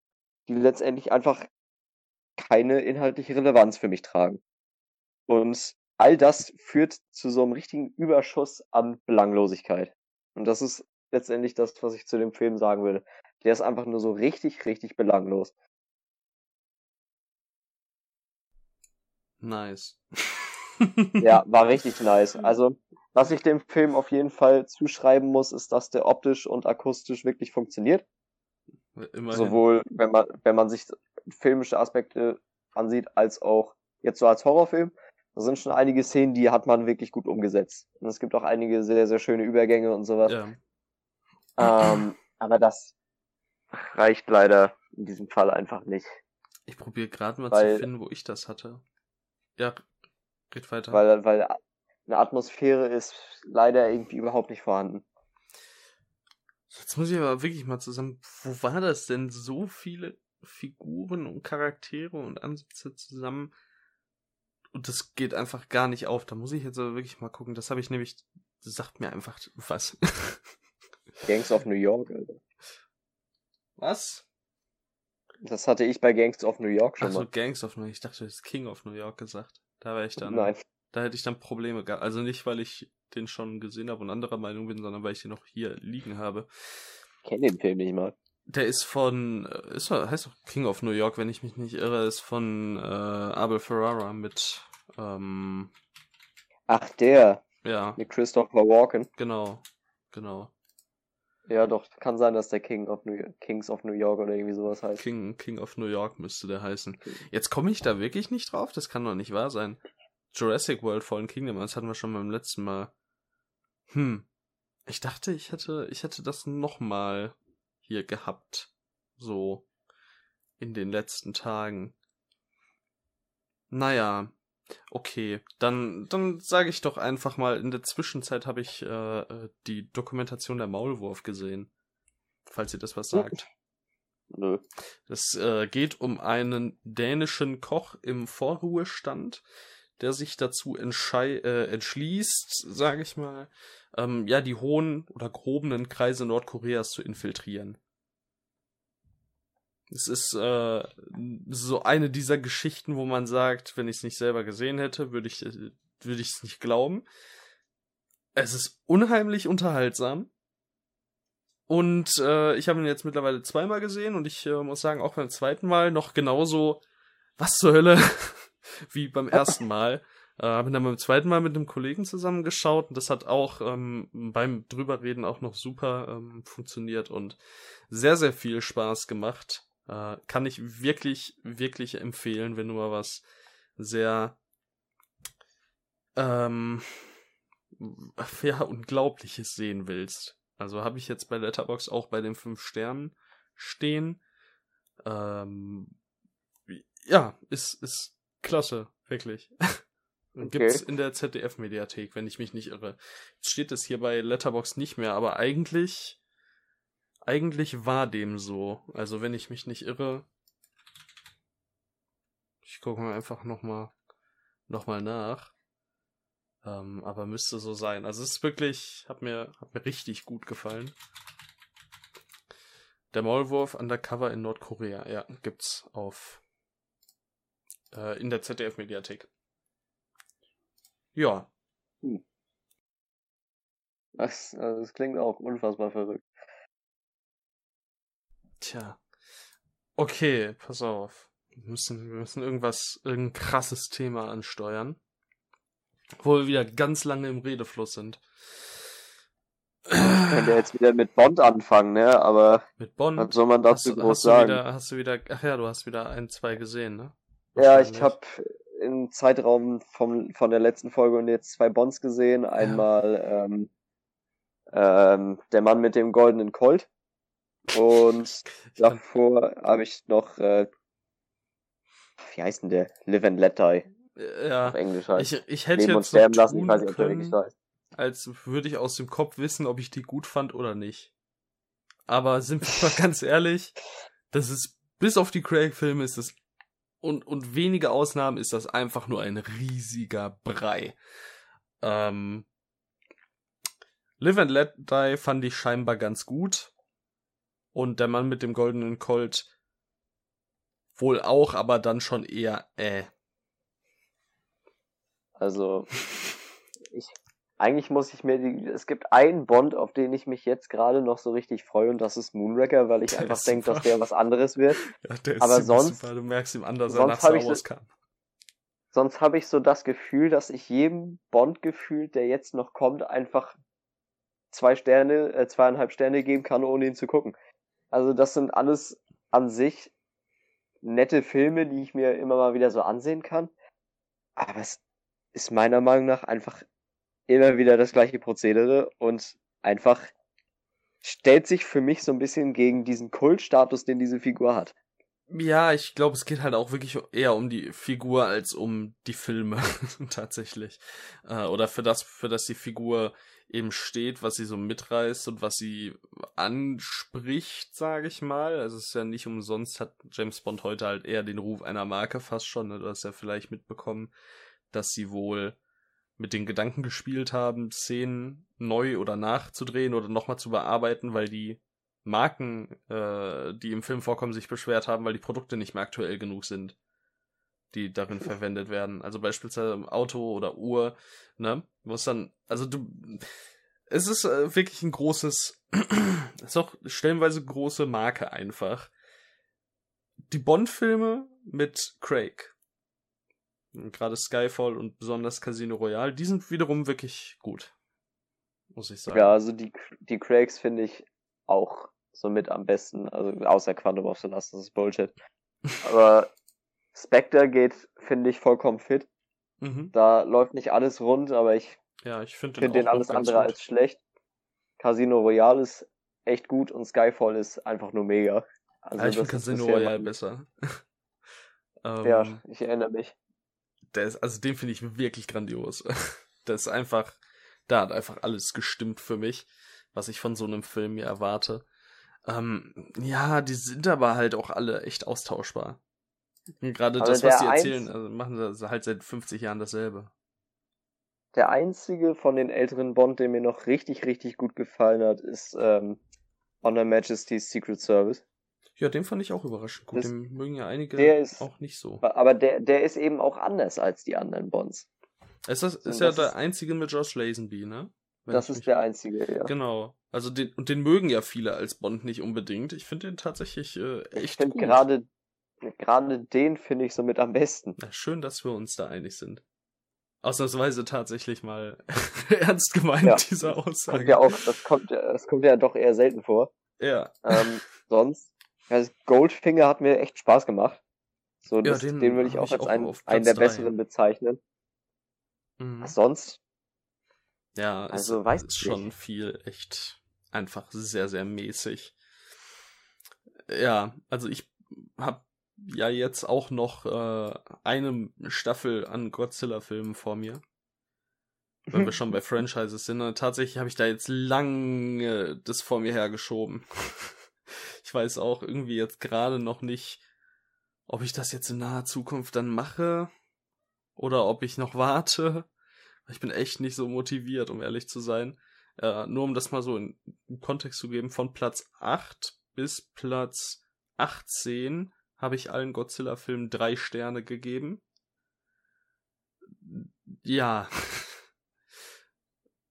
die letztendlich einfach keine inhaltliche Relevanz für mich tragen. Und all das führt zu so einem richtigen Überschuss an Belanglosigkeit. Und das ist letztendlich das, was ich zu dem Film sagen würde. Der ist einfach nur so richtig, richtig belanglos. Nice. [laughs] ja, [laughs] war richtig nice. Also, was ich dem Film auf jeden Fall zuschreiben muss, ist, dass der optisch und akustisch wirklich funktioniert. Immerhin. Sowohl, wenn man, wenn man sich filmische Aspekte ansieht, als auch jetzt so als Horrorfilm. Da sind schon einige Szenen, die hat man wirklich gut umgesetzt. Und es gibt auch einige sehr, sehr schöne Übergänge und sowas. Ja. Ähm, aber das reicht leider in diesem Fall einfach nicht. Ich probiere gerade mal weil, zu finden, wo ich das hatte. Ja, red weiter. Weil, weil eine Atmosphäre ist leider irgendwie überhaupt nicht vorhanden. Jetzt muss ich aber wirklich mal zusammen. Wo war das denn? So viele Figuren und Charaktere und Ansätze zusammen. Und das geht einfach gar nicht auf. Da muss ich jetzt aber wirklich mal gucken. Das habe ich nämlich. Das sagt mir einfach was. [laughs] Gangs of New York, Alter. Was? Das hatte ich bei Gangs of New York schon Ach so, mal. Gangs of New York. Ich dachte, du hast King of New York gesagt. Da wäre ich dann. Nein. Da hätte ich dann Probleme gehabt. Also nicht, weil ich den schon gesehen habe und anderer Meinung bin, sondern weil ich den noch hier liegen habe. Ich kenne den Film nicht mal. Der ist von, äh, ist, heißt doch King of New York, wenn ich mich nicht irre, ist von äh, Abel Ferrara mit, ähm, Ach, der. Ja. Mit Christopher Walken. Genau, genau. Ja, doch, kann sein, dass der King of New York, Kings of New York oder irgendwie sowas heißt. King, King of New York müsste der heißen. Jetzt komme ich da wirklich nicht drauf, das kann doch nicht wahr sein. Jurassic World Fallen Kingdom, das hatten wir schon beim letzten Mal. Hm. Ich dachte, ich hätte, ich hätte das nochmal hier gehabt. So. In den letzten Tagen. Naja. Okay, dann, dann sage ich doch einfach mal, in der Zwischenzeit habe ich äh, äh, die Dokumentation der Maulwurf gesehen. Falls ihr das was sagt. Nö. Das äh, geht um einen dänischen Koch im Vorruhestand, der sich dazu äh, entschließt, sage ich mal, ähm, ja, die hohen oder gehobenen Kreise Nordkoreas zu infiltrieren. Es ist äh, so eine dieser Geschichten, wo man sagt, wenn ich es nicht selber gesehen hätte, würde ich würde ich es nicht glauben. Es ist unheimlich unterhaltsam. Und äh, ich habe ihn jetzt mittlerweile zweimal gesehen und ich äh, muss sagen, auch beim zweiten Mal noch genauso, was zur Hölle, [laughs] wie beim ersten Mal. [laughs] Äh, habe dann beim zweiten Mal mit einem Kollegen zusammengeschaut und das hat auch ähm, beim drüberreden auch noch super ähm, funktioniert und sehr, sehr viel Spaß gemacht. Äh, kann ich wirklich, wirklich empfehlen, wenn du mal was sehr ähm, ja, Unglaubliches sehen willst. Also habe ich jetzt bei Letterbox auch bei den fünf Sternen stehen. Ähm, ja, ist, ist klasse, wirklich. [laughs] Okay. Gibt's in der ZDF-Mediathek, wenn ich mich nicht irre. Jetzt steht es hier bei Letterbox nicht mehr, aber eigentlich, eigentlich war dem so. Also wenn ich mich nicht irre, ich gucke mal einfach nochmal, noch mal nach. Ähm, aber müsste so sein. Also es ist wirklich, hat mir, hat mir richtig gut gefallen. Der Maulwurf Undercover in Nordkorea, ja, gibt's auf äh, in der ZDF-Mediathek. Ja. Hm. Das, also das klingt auch unfassbar verrückt. Tja. Okay, pass auf. Wir müssen, wir müssen irgendwas, irgendein krasses Thema ansteuern. Wo wir wieder ganz lange im Redefluss sind. Ich könnte jetzt wieder mit Bond anfangen, ne? Aber mit Bond? was soll man dazu hast, groß hast sagen? Du wieder, hast du wieder, ach ja, du hast wieder ein, zwei gesehen, ne? Ja, ich habe im Zeitraum vom, von der letzten Folge und jetzt zwei Bonds gesehen. Einmal ja. ähm, ähm, der Mann mit dem goldenen Colt. Und [laughs] davor habe ich noch, äh, wie heißt denn der? Live and Let Die. Ja. Auf Englisch heißt. Ich, ich hätte Leben jetzt und sterben lassen, ich weiß nicht, ob der Englisch heißt. Als würde ich aus dem Kopf wissen, ob ich die gut fand oder nicht. Aber sind wir mal [laughs] ganz ehrlich, das ist, bis auf die Craig-Filme ist das und, und wenige Ausnahmen ist das einfach nur ein riesiger Brei. Ähm, Live and Let Die fand ich scheinbar ganz gut. Und der Mann mit dem goldenen Colt wohl auch, aber dann schon eher äh. Also, ich eigentlich muss ich mir die, es gibt einen Bond, auf den ich mich jetzt gerade noch so richtig freue und das ist Moonraker, weil ich der einfach denke, dass der was anderes wird. Ja, der ist Aber sonst, super. du merkst ihm an, dass er nach Star Wars kam. Sonst habe ich so das Gefühl, dass ich jedem Bond gefühlt, der jetzt noch kommt, einfach zwei Sterne, äh, zweieinhalb Sterne geben kann, ohne ihn zu gucken. Also das sind alles an sich nette Filme, die ich mir immer mal wieder so ansehen kann. Aber es ist meiner Meinung nach einfach immer wieder das gleiche Prozedere und einfach stellt sich für mich so ein bisschen gegen diesen Kultstatus, den diese Figur hat. Ja, ich glaube, es geht halt auch wirklich eher um die Figur als um die Filme [laughs] tatsächlich. Äh, oder für das, für das die Figur eben steht, was sie so mitreißt und was sie anspricht, sage ich mal. Also es ist ja nicht umsonst, hat James Bond heute halt eher den Ruf einer Marke fast schon. Ne? Du hast ja vielleicht mitbekommen, dass sie wohl mit den Gedanken gespielt haben, Szenen neu oder nachzudrehen oder nochmal zu bearbeiten, weil die Marken, äh, die im Film vorkommen, sich beschwert haben, weil die Produkte nicht mehr aktuell genug sind, die darin [laughs] verwendet werden. Also beispielsweise im Auto oder Uhr, ne? Es dann, also du, es ist äh, wirklich ein großes, es [clears throat] ist auch stellenweise große Marke einfach. Die Bond-Filme mit Craig, gerade Skyfall und besonders Casino Royale, die sind wiederum wirklich gut. Muss ich sagen. Ja, also die, die Craigs finde ich auch somit am besten, also außer Quantum of Solace, das ist Bullshit. [laughs] Aber Spectre geht, finde ich, vollkommen fit. Mhm. Da läuft nicht alles rund, aber ich ja, ich finde find den, alles andere gut. als schlecht. Casino Royale ist echt gut und Skyfall ist einfach nur mega. Also ja, ich finde Casino Royale besser. [laughs] ähm, ja, ich erinnere mich. Der ist, also den finde ich wirklich grandios. [laughs] Das ist einfach, da hat einfach alles gestimmt für mich, was ich von so einem Film mir erwarte. Ähm, ja, die sind aber halt auch alle echt austauschbar. Gerade das, was sie erzählen, also machen sie halt seit 50 Jahren dasselbe. Der einzige von den älteren Bond, der mir noch richtig, richtig gut gefallen hat, ist ähm, Honor Majesty's Secret Service. Ja, den fand ich auch überraschend gut. Das, den mögen ja einige ist, auch nicht so. Aber der, der ist eben auch anders als die anderen Bonds. Ist, das, ist ja der ist, einzige mit Josh Lazenby, ne? Wenn das ist mich... der einzige, ja. Genau. Also den, und den mögen ja viele als Bond nicht unbedingt. Ich finde den tatsächlich äh, echt ich find gut. Gerade, gerade den finde ich somit am besten. Ja, schön, dass wir uns da einig sind. Ausnahmsweise tatsächlich mal [laughs] ernst gemeint, ja, diese Aussage. Kommt ja auch, das, kommt, das kommt ja doch eher selten vor. Ja. Ähm, sonst, also Goldfinger hat mir echt Spaß gemacht. So, das, ja, den, den würde ich auch ich als auch einen, einen der besseren bezeichnen. Mhm. Sonst ja, also es weiß ist schon nicht. viel echt einfach sehr, sehr mäßig. Ja, also ich habe ja jetzt auch noch äh, eine Staffel an Godzilla-Filmen vor mir. Wenn wir schon bei Franchises sind. Und tatsächlich habe ich da jetzt lange das vor mir hergeschoben. [laughs] ich weiß auch irgendwie jetzt gerade noch nicht, ob ich das jetzt in naher Zukunft dann mache oder ob ich noch warte. Ich bin echt nicht so motiviert, um ehrlich zu sein. Äh, nur um das mal so in, in Kontext zu geben, von Platz 8 bis Platz 18 habe ich allen Godzilla-Filmen drei Sterne gegeben. Ja. [laughs]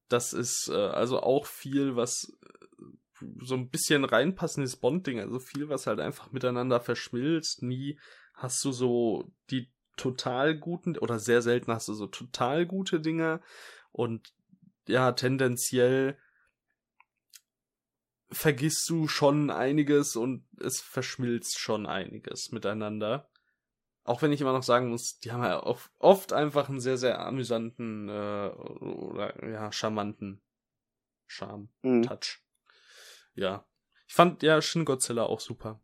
Das ist äh, also auch viel, was äh, so ein bisschen reinpassendes Bond-Ding, also viel, was halt einfach miteinander verschmilzt. Nie hast du so die total guten oder sehr selten hast du so total gute Dinge und ja, tendenziell vergisst du schon einiges und es verschmilzt schon einiges miteinander. Auch wenn ich immer noch sagen muss, die haben ja oft einfach einen sehr, sehr amüsanten äh, oder ja, charmanten Charme, mhm. Touch. Ja. Ich fand ja Shin Godzilla auch super.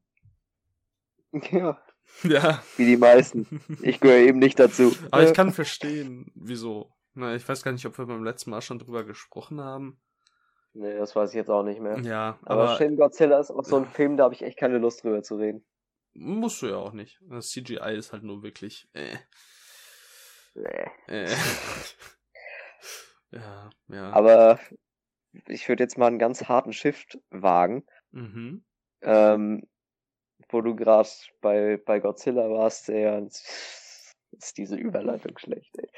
[laughs] Ja. Ja. Wie die meisten. Ich gehöre eben nicht dazu. Aber ich kann verstehen, wieso. Na, ich weiß gar nicht, ob wir beim letzten Mal schon drüber gesprochen haben. Nee, das weiß ich jetzt auch nicht mehr. Ja, aber, aber Shin Godzilla ist auch so ein Film, da habe ich echt keine Lust drüber zu reden. Musst du ja auch nicht. Das CGI ist halt nur wirklich. Äh. Nee. Äh. [laughs] ja, ja. Aber ich würde jetzt mal einen ganz harten Shift wagen. Mhm. Ähm, wo du gerade bei, bei Godzilla warst, der ist diese Überleitung schlecht, ey.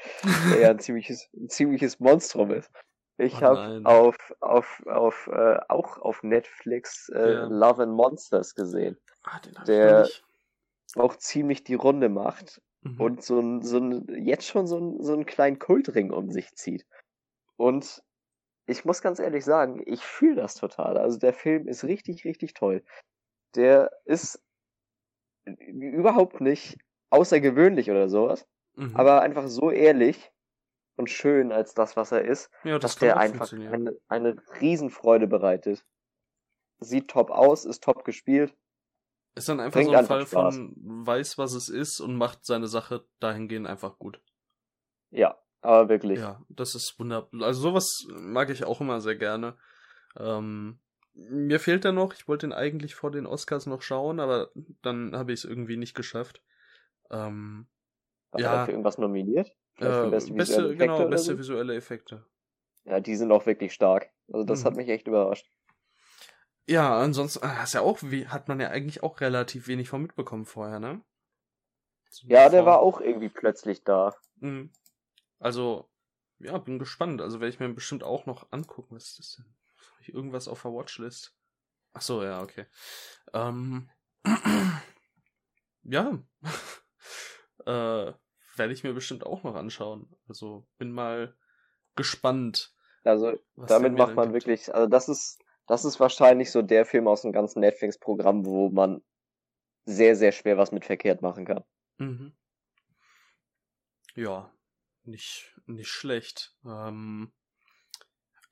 Der ein [laughs] ziemliches, ein ziemliches Monstrum ist. Ich oh habe auf, auf, auf, äh, auch auf Netflix äh, ja. Love and Monsters gesehen. Ah, der auch ziemlich die Runde macht mhm. und so ein, so ein, jetzt schon so, ein, so einen kleinen Kultring um sich zieht. Und ich muss ganz ehrlich sagen, ich fühle das total. Also der Film ist richtig, richtig toll der ist überhaupt nicht außergewöhnlich oder sowas, mhm. aber einfach so ehrlich und schön als das, was er ist, ja, das dass der einfach eine, eine Riesenfreude bereitet. Sieht top aus, ist top gespielt. Ist dann einfach so ein Fall Spaß. von weiß, was es ist und macht seine Sache dahingehend einfach gut. Ja, aber wirklich. Ja, das ist wunderbar. Also sowas mag ich auch immer sehr gerne. Ähm, mir fehlt da noch, ich wollte ihn eigentlich vor den Oscars noch schauen, aber dann habe ich es irgendwie nicht geschafft. Ähm, War ja, er für irgendwas nominiert? Äh, beste, beste genau, beste so? visuelle Effekte. Ja, die sind auch wirklich stark. Also das mhm. hat mich echt überrascht. Ja, ansonsten ah, hast ja auch, hat man ja eigentlich auch relativ wenig von mitbekommen vorher, ne? So ja, der war auch irgendwie plötzlich da. Mhm. Also, ja, bin gespannt. Also werde ich mir bestimmt auch noch angucken. Was ist das denn? Habe ich irgendwas auf der Watchlist? Ach so, ja, okay. Ähm, [clears throat] ja. [laughs] äh, werde ich mir bestimmt auch noch anschauen. Also bin mal gespannt. Also damit macht man gibt. wirklich, also das ist, das ist wahrscheinlich so der Film aus dem ganzen Netflix-Programm, wo man sehr, sehr schwer was mit verkehrt machen kann. Mhm. Ja, nicht, nicht schlecht. Ähm,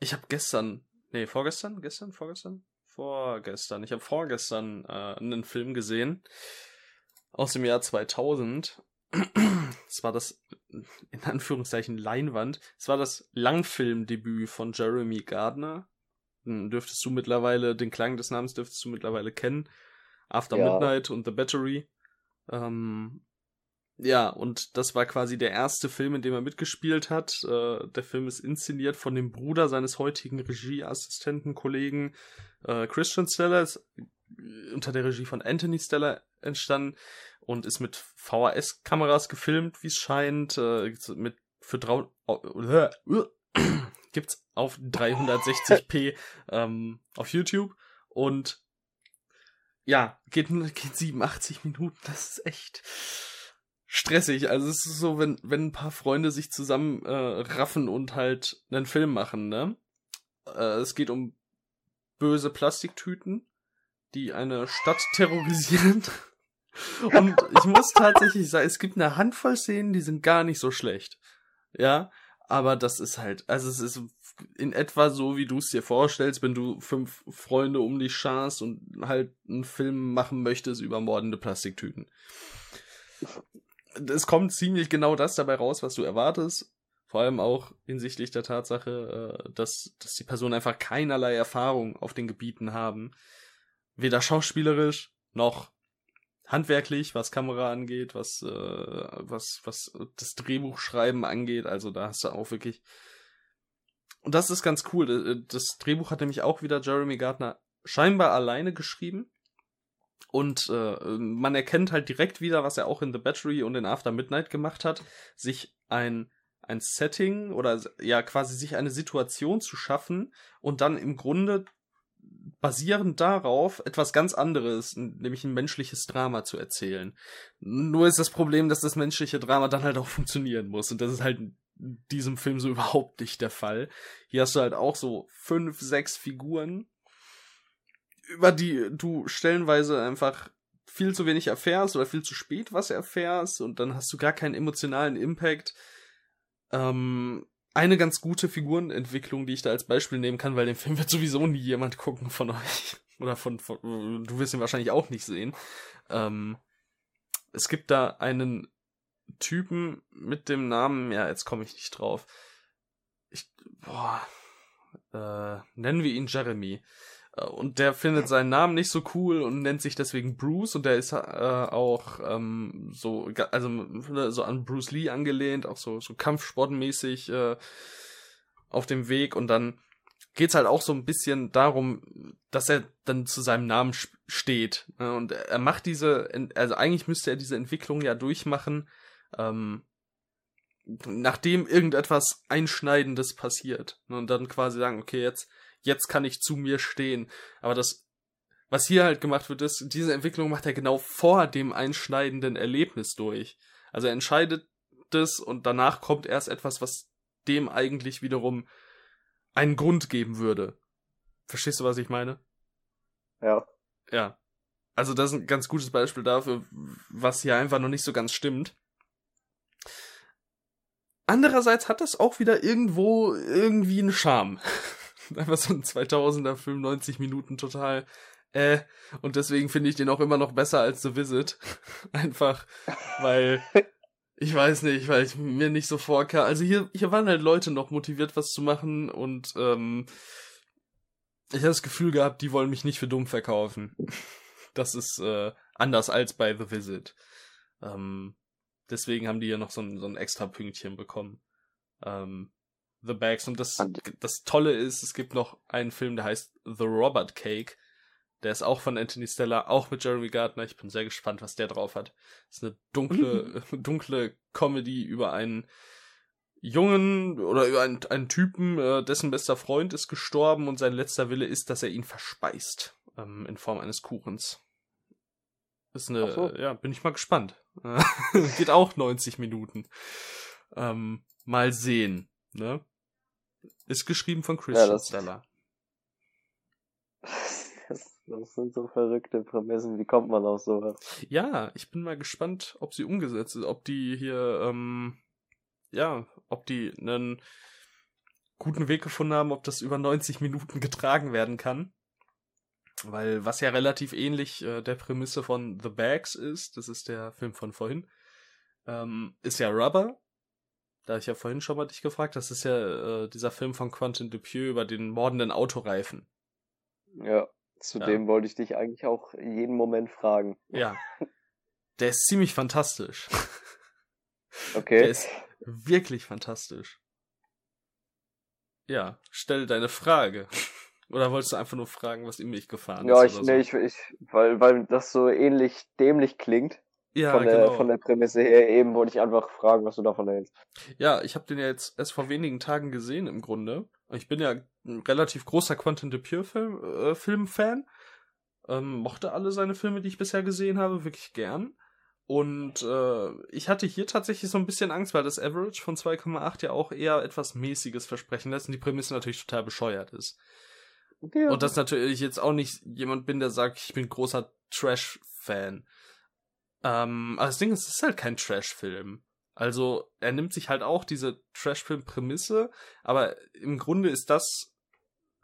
ich habe gestern, nee, vorgestern, gestern, vorgestern, vorgestern, ich habe vorgestern äh, einen Film gesehen aus dem Jahr 2000 es war das, in Anführungszeichen, Leinwand. Es war das Langfilmdebüt von Jeremy Gardner. Hm, dürftest du mittlerweile, den Klang des Namens dürftest du mittlerweile kennen. After ja. Midnight und The Battery. Ähm, ja, und das war quasi der erste Film, in dem er mitgespielt hat. Äh, der Film ist inszeniert von dem Bruder seines heutigen Regieassistentenkollegen äh, Christian Steller, ist unter der Regie von Anthony Steller entstanden und ist mit VHS-Kameras gefilmt, wie es scheint, äh, mit für drei, äh, [clears throat] gibt's auf 360p [laughs] ähm, auf YouTube und ja, geht, geht 87 Minuten, das ist echt stressig. Also es ist so, wenn, wenn ein paar Freunde sich zusammen äh, raffen und halt einen Film machen, ne? Äh, es geht um böse Plastiktüten, die eine Stadt terrorisieren. [laughs] Und ich muss tatsächlich sagen, es gibt eine Handvoll Szenen, die sind gar nicht so schlecht. Ja, aber das ist halt, also es ist in etwa so, wie du es dir vorstellst, wenn du fünf Freunde um dich scharst und halt einen Film machen möchtest über mordende Plastiktüten. Es kommt ziemlich genau das dabei raus, was du erwartest. Vor allem auch hinsichtlich der Tatsache, äh, dass, dass die Personen einfach keinerlei Erfahrung auf den Gebieten haben. Weder schauspielerisch noch handwerklich, was Kamera angeht, was, äh, was, was das Drehbuchschreiben angeht. Also da hast du auch wirklich. Und das ist ganz cool. Äh, das Drehbuch hat nämlich auch wieder Jeremy Gardner scheinbar alleine geschrieben. Und äh, man erkennt halt direkt wieder, was er auch in The Battery und in After Midnight gemacht hat, sich ein ein Setting oder ja quasi sich eine Situation zu schaffen und dann im Grunde basierend darauf etwas ganz anderes, nämlich ein menschliches Drama zu erzählen. Nur ist das Problem, dass das menschliche Drama dann halt auch funktionieren muss. Und das ist halt in diesem Film so [laughs] überhaupt nicht der Fall. Hier hast du halt auch so fünf, sechs Figuren, über die du stellenweise einfach viel zu wenig erfährst oder viel zu spät was erfährst und dann hast du gar keinen emotionalen Impact. Ähm, eine ganz gute Figurenentwicklung, die ich da als Beispiel nehmen kann, weil den Film wird sowieso nie jemand gucken von euch. [laughs] Oder von, von du wirst ihn wahrscheinlich auch nicht sehen. Ähm, es gibt da einen Typen mit dem Namen, ja, jetzt komme ich nicht drauf. Ich, boah, äh, nennen wir ihn Jeremy. Und der findet seinen Namen nicht so cool und nennt sich deswegen Bruce und der ist äh, auch ähm, so also so an Bruce Lee angelehnt, auch so so Kampfsportmäßig äh, auf dem Weg und dann geht's halt auch so ein bisschen darum, dass er dann zu seinem Namen steht ne? und er macht diese also eigentlich müsste er diese Entwicklung ja durchmachen ähm, nachdem irgendetwas einschneidendes passiert ne? und dann quasi sagen, okay, jetzt jetzt kann ich zu mir stehen. Aber das, was hier halt gemacht wird, ist, diese Entwicklung macht er genau vor dem einschneidenden Erlebnis durch. Also er entscheidet das und danach kommt erst etwas, was dem eigentlich wiederum einen Grund geben würde. Verstehst du, was ich meine? Ja. Ja. Also das ist ein ganz gutes Beispiel dafür, was hier einfach noch nicht so ganz stimmt. Andererseits hat das auch wieder irgendwo irgendwie einen Charme. [laughs] einfach so ein 2000er 95 Minuten total äh, und deswegen finde ich den auch immer noch besser als The Visit. [laughs] Einfach, weil, [laughs] ich weiß nicht, weil ich mir nicht so vorkam. Also hier, hier waren halt Leute noch motiviert, was zu machen und, ähm, ich habe das Gefühl gehabt, die wollen mich nicht für dumm verkaufen. Das ist, äh, anders als bei The Visit. Ähm, deswegen haben die ja noch so ein, so ein extra Pünktchen bekommen. Ähm, The Bags. Und das, das Tolle ist, es gibt noch einen Film, der heißt The Robert Cake. Der ist auch von Anthony Stella, auch mit Jeremy Gardner. Ich bin sehr gespannt, was der drauf hat. Das ist eine dunkle, mhm. [laughs] dunkle Comedy über einen Jungen oder über einen, einen Typen, äh, dessen bester Freund ist gestorben und sein letzter Wille ist, dass er ihn verspeist ähm, in Form eines Kuchens. Ist eine, so. ja, bin ich mal gespannt. [laughs] Geht auch 90 Minuten. Ähm, mal sehen, ne? Ist geschrieben von Christian ja, Stella. Das, das, sind so verrückte Prämissen. Wie kommt man auf sowas? Ja, ich bin mal gespannt, ob sie umgesetzt ist, ob die hier, ähm, ja, ob die einen guten Weg gefunden haben, ob das über 90 Minuten getragen werden kann. Weil was ja relativ ähnlich äh, der Prämisse von The Bags ist, das ist der Film von vorhin, ähm, ist ja Rubber. Da ich ja vorhin schon mal dich gefragt, das ist ja äh, dieser Film von Quentin Dupieux über den mordenden Autoreifen. Ja, zu ja. dem wollte ich dich eigentlich auch jeden Moment fragen. Ja. Der ist ziemlich fantastisch. Okay. Der ist wirklich fantastisch. Ja, stell deine Frage. Oder wolltest du einfach nur fragen, was ihm nicht gefahren ja, ist? Ja, ich, nee, ich, ich, weil, weil das so ähnlich dämlich klingt. Ja, von der, genau. von der Prämisse her eben wollte ich einfach fragen, was du davon hältst. Ja, ich habe den ja jetzt erst vor wenigen Tagen gesehen im Grunde. Ich bin ja ein relativ großer Quentin Dupieux Film, äh, Filmfan. Ähm, mochte alle seine Filme, die ich bisher gesehen habe, wirklich gern. Und äh, ich hatte hier tatsächlich so ein bisschen Angst, weil das Average von 2,8 ja auch eher etwas mäßiges versprechen lässt und die Prämisse natürlich total bescheuert ist. Ja. Und dass natürlich jetzt auch nicht jemand bin, der sagt, ich bin großer Trash-Fan. Ähm, aber das Ding ist, es ist halt kein Trash-Film. Also, er nimmt sich halt auch diese Trash-Film-Prämisse, aber im Grunde ist das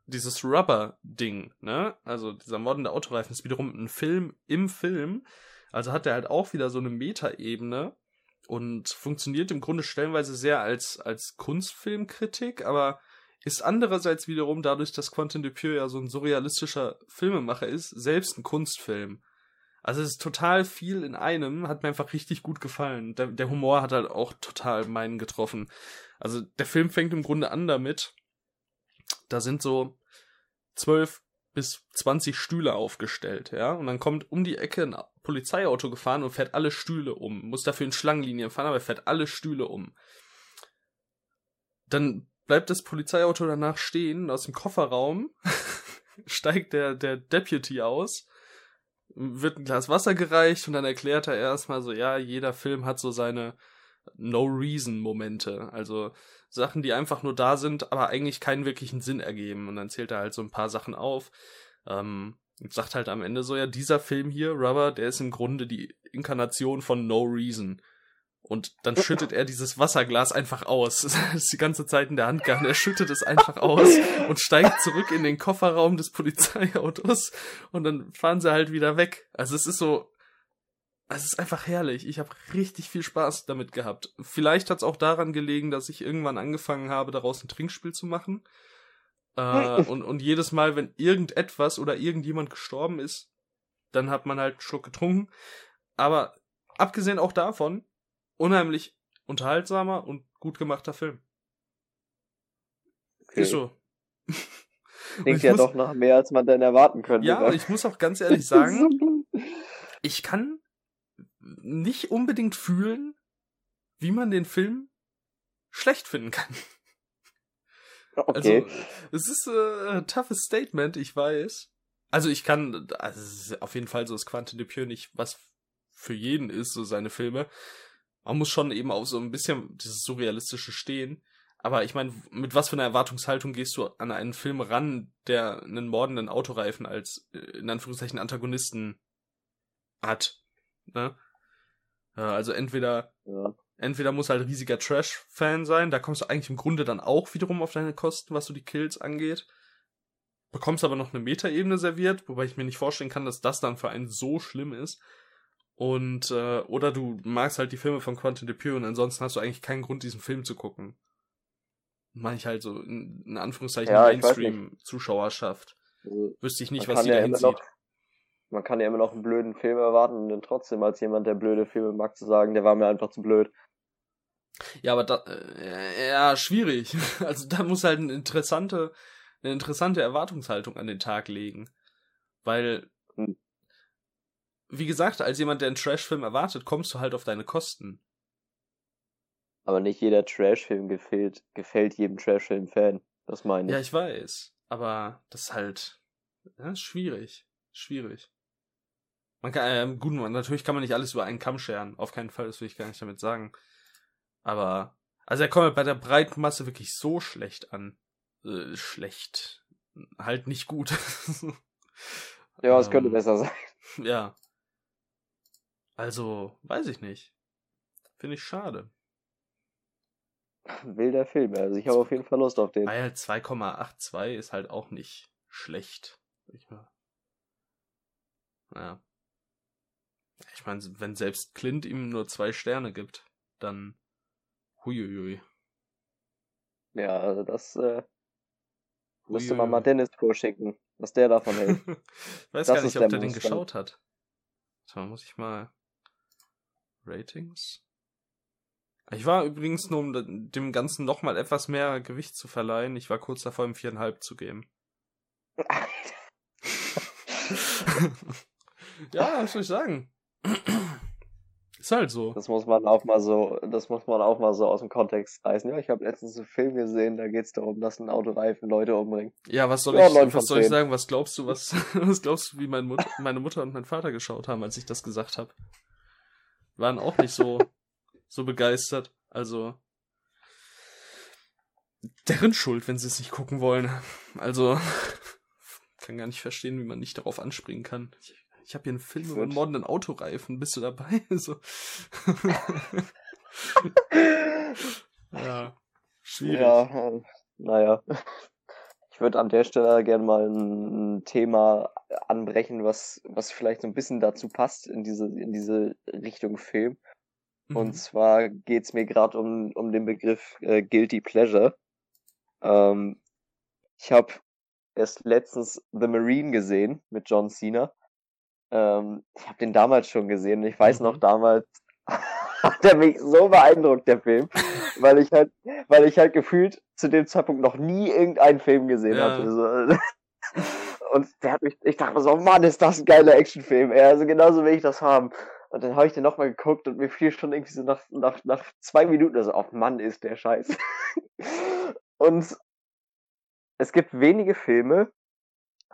dieses Rubber-Ding, ne? Also, dieser mordende Autoreifen ist wiederum ein Film im Film. Also hat er halt auch wieder so eine Metaebene und funktioniert im Grunde stellenweise sehr als, als Kunstfilmkritik, aber ist andererseits wiederum dadurch, dass Quentin Dupieux ja so ein surrealistischer Filmemacher ist, selbst ein Kunstfilm. Also es ist total viel in einem, hat mir einfach richtig gut gefallen. Der, der Humor hat halt auch total meinen getroffen. Also der Film fängt im Grunde an damit, da sind so zwölf bis zwanzig Stühle aufgestellt, ja, und dann kommt um die Ecke ein Polizeiauto gefahren und fährt alle Stühle um, muss dafür in Schlangenlinien fahren, aber er fährt alle Stühle um. Dann bleibt das Polizeiauto danach stehen, aus dem Kofferraum [laughs] steigt der, der Deputy aus, wird ein Glas Wasser gereicht und dann erklärt er erstmal so, ja, jeder Film hat so seine No-Reason-Momente, also Sachen, die einfach nur da sind, aber eigentlich keinen wirklichen Sinn ergeben. Und dann zählt er halt so ein paar Sachen auf. Ähm, und sagt halt am Ende so, ja, dieser Film hier, Rubber, der ist im Grunde die Inkarnation von No Reason. Und dann schüttet er dieses Wasserglas einfach aus. [laughs] Das ist die ganze Zeit in der Hand gehabt. Er schüttet es einfach aus und steigt zurück in den Kofferraum des Polizeiautos und dann fahren sie halt wieder weg. Also es ist so, es ist einfach herrlich. Ich habe richtig viel Spaß damit gehabt. Vielleicht hat es auch daran gelegen, dass ich irgendwann angefangen habe, daraus ein Trinkspiel zu machen. Äh, und, und jedes Mal, wenn irgendetwas oder irgendjemand gestorben ist, dann hat man halt einen Schluck getrunken. Aber abgesehen auch davon, unheimlich unterhaltsamer und gut gemachter Film. Okay. Ist so. [laughs] Klingt ja muss, doch noch mehr, als man denn erwarten könnte. Ja, und ich muss auch ganz [laughs] ehrlich sagen, ich kann nicht unbedingt fühlen, wie man den Film schlecht finden kann. Okay. Also, es ist äh, ein toughes Statement, ich weiß. Also ich kann, also es ist auf jeden Fall so, dass Quentin Dupieux nicht was für jeden ist, so seine Filme man muss schon eben auf so ein bisschen dieses Surrealistische stehen. Aber ich meine, mit was für einer Erwartungshaltung gehst du an einen Film ran, der einen mordenden Autoreifen als, äh, in Anführungszeichen, Antagonisten hat? Ne? Also entweder, ja. entweder muss halt riesiger Trash-Fan sein, da kommst du eigentlich im Grunde dann auch wiederum auf deine Kosten, was so die Kills angeht. bekommst aber noch eine Metaebene serviert, wobei ich mir nicht vorstellen kann, dass das dann für einen so schlimm ist. Und, äh, oder du magst halt die Filme von Quentin Dupieux und ansonsten hast du eigentlich keinen Grund, diesen Film zu gucken. Meine ich halt so, in, in Anführungszeichen, ja, Mainstream-Zuschauerschaft. Also, Wüsste ich nicht, was die ja da hinzieht. man kann ja immer noch einen blöden Film erwarten und dann trotzdem als jemand, der blöde Filme mag, zu sagen, der war mir einfach zu blöd. Ja, aber da, äh, ja, schwierig. [laughs] Also da muss halt eine interessante, eine interessante Erwartungshaltung an den Tag legen. Weil, hm. Wie gesagt, als jemand, der einen Trashfilm erwartet, kommst du halt auf deine Kosten. Aber nicht jeder Trashfilm gefällt, gefällt jedem Trashfilm-Fan. Das meine ich. Ja, ich weiß. Aber das ist halt, ja, schwierig. Schwierig. Man kann, äh, gut, natürlich kann man nicht alles über einen Kamm scheren. Auf keinen Fall, das will ich gar nicht damit sagen. Aber, also er kommt halt bei der breiten Masse wirklich so schlecht an. Äh, schlecht. Halt nicht gut. [laughs] ja, es ähm, könnte besser sein. Ja. Also, weiß ich nicht. Finde ich schade. Wilder Film, also ich habe auf jeden Fall Lust auf den. Weil 2,82 ist halt auch nicht schlecht. Ich Ja. Ich meine, wenn selbst Clint ihm nur zwei Sterne gibt, dann Huiuiui. Ja, also das äh, müsste man mal Dennis vorschicken, was der davon hält. [laughs] ich weiß das gar nicht, ob der, den geschaut hat. So, muss ich mal. Ratings? Ich war übrigens nur, um dem Ganzen nochmal etwas mehr Gewicht zu verleihen, ich war kurz davor, ihm viereinhalb zu geben. [laughs] ja, was soll ich sagen? Ist halt so. Das muss man auch mal so, das muss man auch mal so aus dem Kontext reißen. Ja, ich habe letztens einen Film gesehen, da geht es darum, dass ein Autoreifen Leute umbringt. Ja, was soll ja, ich, was soll ich sagen? Was glaubst du, was, [laughs] was glaubst du, wie mein Mut meine Mutter und mein Vater geschaut haben, als ich das gesagt habe? Waren auch nicht so, [laughs] so begeistert. Also, deren Schuld, wenn sie es nicht gucken wollen. Also, [laughs] kann gar nicht verstehen, wie man nicht darauf anspringen kann. Ich ich habe hier einen Film über einen mordenden Autoreifen, bist du dabei? [laughs] so. ja, schwierig. Ja, naja. Ich würde an der Stelle gerne mal ein Thema anbrechen, was, was vielleicht so ein bisschen dazu passt in diese, in diese Richtung Film. Mhm. Und zwar geht's mir gerade um, um den Begriff äh, Guilty Pleasure. Ähm, ich habe erst letztens The Marine gesehen mit John Cena. Ähm, ich habe den damals schon gesehen ich weiß mhm. noch damals hat er mich so beeindruckt, der Film, weil ich halt, weil ich halt gefühlt zu dem Zeitpunkt noch nie irgendeinen Film gesehen ja. hatte. So. Und der hat mich, ich dachte so, Mann, ist das ein geiler Actionfilm, ey. Also genauso will ich das haben. Und dann habe ich den nochmal geguckt und mir fiel schon irgendwie so nach, nach, nach zwei Minuten, also, oh Mann, ist der Scheiß. und es gibt wenige Filme,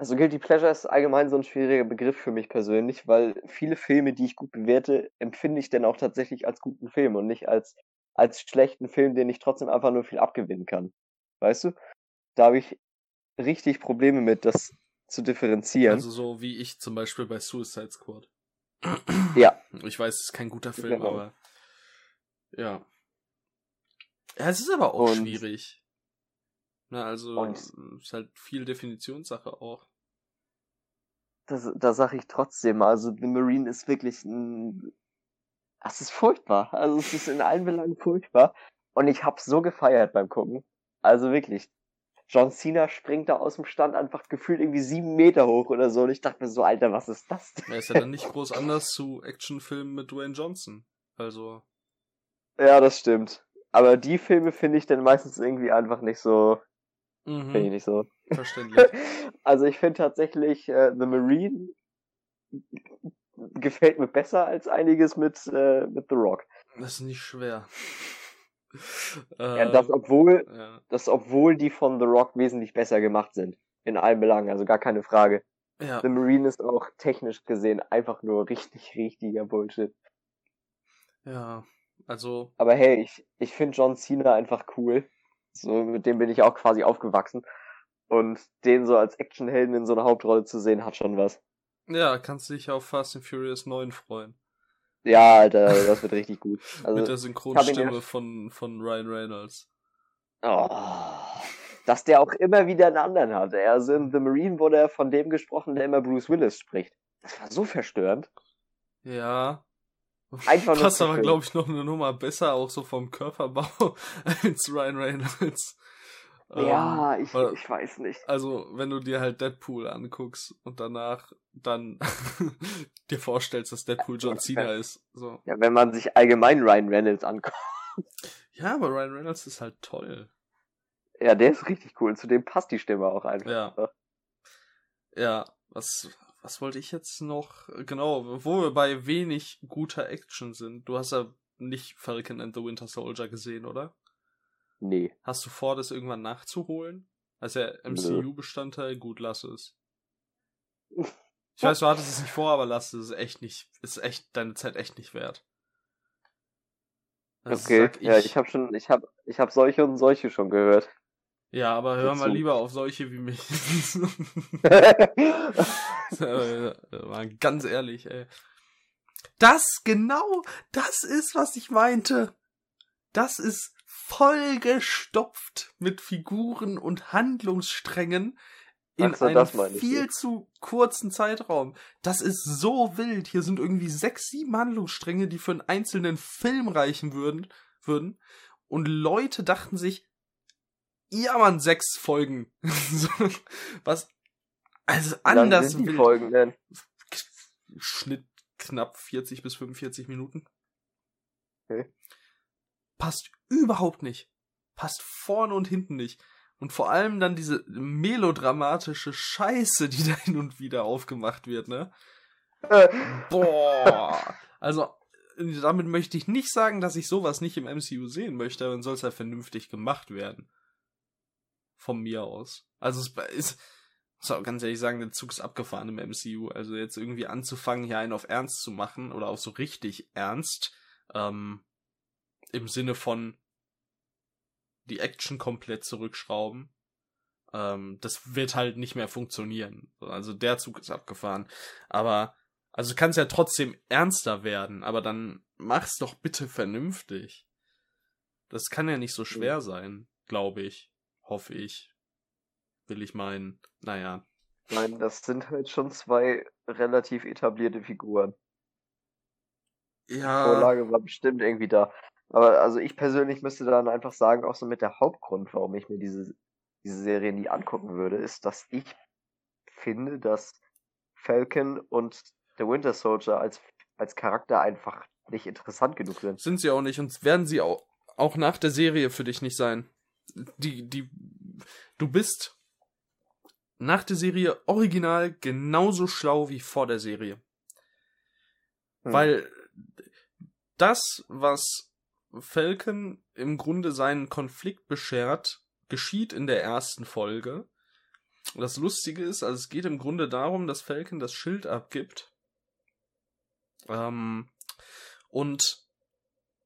also Guilty Pleasure ist allgemein so ein schwieriger Begriff für mich persönlich, weil viele Filme, die ich gut bewerte, empfinde ich dann auch tatsächlich als guten Film und nicht als, als schlechten Film, den ich trotzdem einfach nur viel abgewinnen kann. Weißt du? Da habe ich richtig Probleme mit, das zu differenzieren. Also so wie ich zum Beispiel bei Suicide Squad. Ja. [clears throat] Ich weiß, es ist kein guter Film, genau. aber ja. Ja, es ist aber auch und schwierig. Na, also und ist halt viel Definitionssache auch das, da sage ich trotzdem, also The Marine ist wirklich ein. Es ist furchtbar. Also es ist in allen Belangen furchtbar. Und ich hab's so gefeiert beim Gucken. Also wirklich. John Cena springt da aus dem Stand einfach gefühlt irgendwie sieben Meter hoch oder so. Und ich dachte mir so, Alter, was ist das denn? Er ist ja dann nicht groß anders zu Actionfilmen mit Dwayne Johnson. Also. Ja, das stimmt. Aber die Filme finde ich dann meistens irgendwie einfach nicht so. Mhm. Finde ich nicht so. Verständlich. [laughs] Also ich finde tatsächlich äh, The Marine gefällt mir besser als einiges mit, äh, mit The Rock. Das ist nicht schwer. [laughs] ja, das ähm, obwohl, ja. das obwohl die von The Rock wesentlich besser gemacht sind. In allen Belangen, also gar keine Frage. Ja. The Marine ist auch technisch gesehen einfach nur richtig, richtiger Bullshit. Ja, also. Aber hey, ich, ich finde John Cena einfach cool. So, mit dem bin ich auch quasi aufgewachsen. Und den so als Actionhelden in so einer Hauptrolle zu sehen, hat schon was. Ja, kannst du dich auf Fast and Furious 9 freuen. Ja, Alter, das wird richtig gut. [laughs] Also, Mit der Synchronstimme von, von Ryan Reynolds. Oh. dass der auch immer wieder einen anderen hat. Also in The Marine wurde er von dem gesprochen, der immer Bruce Willis spricht. Das war so verstörend. Ja. Einfach Passt aber, glaube ich, noch eine Nummer besser, auch so vom Körperbau, [laughs] als Ryan Reynolds. Ja, ähm, ich, weil, ich weiß nicht. Also, wenn du dir halt Deadpool anguckst und danach dann [laughs] dir vorstellst, dass Deadpool John Cena ist. So. Ja, wenn man sich allgemein Ryan Reynolds anguckt. Ja, aber Ryan Reynolds ist halt toll. Ja, der ist richtig cool. Zu dem passt die Stimme auch einfach. Ja. Ja, was, was wollte ich jetzt noch? Genau, wo wir bei wenig guter Action sind. Du hast ja nicht Falcon and the Winter Soldier gesehen, oder? Nee. Hast du vor, das irgendwann nachzuholen? Als der MCU-Bestandteil? Gut, lass es. [laughs] Ich weiß, du hattest es nicht vor, aber lass es. Ist echt nicht, ist echt deine Zeit echt nicht wert. Das okay, ich. ja, ich habe schon, ich habe, ich habe solche und solche schon gehört. Ja, aber hör mal lieber auf solche wie mich. [laughs] [laughs] Mal ganz ehrlich, ey. Das genau, das ist, was ich meinte. Das ist vollgestopft mit Figuren und Handlungssträngen in Ach, einem viel nicht. zu kurzen Zeitraum. Das ist so wild. Hier sind irgendwie sechs, sieben Handlungsstränge, die für einen einzelnen Film reichen würden, würden. Und Leute dachten sich, ja man, sechs Folgen. [laughs] Was, also anders sind die Folgen denn? Schnitt knapp 40 bis 45 Minuten. Okay passt überhaupt nicht. Passt vorne und hinten nicht. Und vor allem dann diese melodramatische Scheiße, die [laughs] da hin und wieder aufgemacht wird, ne? [laughs] Boah. Also, damit möchte ich nicht sagen, dass ich sowas nicht im MCU sehen möchte, aber dann soll es ja vernünftig gemacht werden. Von mir aus. Also, es ist, muss auch ganz ehrlich sagen, der Zug ist abgefahren im MCU. Also, jetzt irgendwie anzufangen, hier einen auf Ernst zu machen oder auch so richtig ernst, ähm, im Sinne von die Action komplett zurückschrauben. Ähm, das wird halt nicht mehr funktionieren. Also der Zug ist abgefahren. Aber, also kann es ja trotzdem ernster werden, aber dann mach's doch bitte vernünftig. Das kann ja nicht so schwer sein, glaube ich. Hoffe ich. Will ich meinen. Naja. Nein, das sind halt schon zwei relativ etablierte Figuren. Ja. Die Vorlage war bestimmt irgendwie da. Aber also ich persönlich müsste dann einfach sagen, auch so mit der Hauptgrund, warum ich mir diese, diese Serie nie angucken würde, ist, dass ich finde, dass Falcon und der Winter Soldier als, als Charakter einfach nicht interessant genug sind. Sind sie auch nicht und werden sie auch, auch nach der Serie für dich nicht sein. Die, die, du bist nach der Serie original genauso schlau wie vor der Serie. Hm. Weil das, was Falcon im Grunde seinen Konflikt beschert, geschieht in der ersten Folge. das Lustige ist, also es geht im Grunde darum, dass Falcon das Schild abgibt. Ähm, und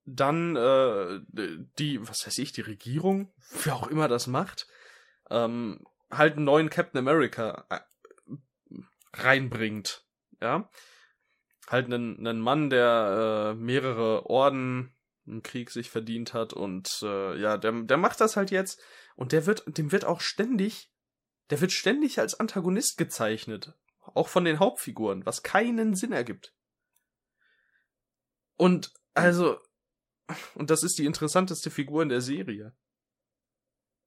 dann äh, die, was weiß ich, die Regierung, wer auch immer das macht, ähm, halt einen neuen Captain America äh, reinbringt. Ja. Halt einen, einen Mann, der äh, mehrere Orden im Krieg sich verdient hat und äh, ja, der, der macht das halt jetzt und der wird, dem wird auch ständig, der wird ständig als Antagonist gezeichnet, auch von den Hauptfiguren, was keinen Sinn ergibt. Und also, und das ist die interessanteste Figur in der Serie,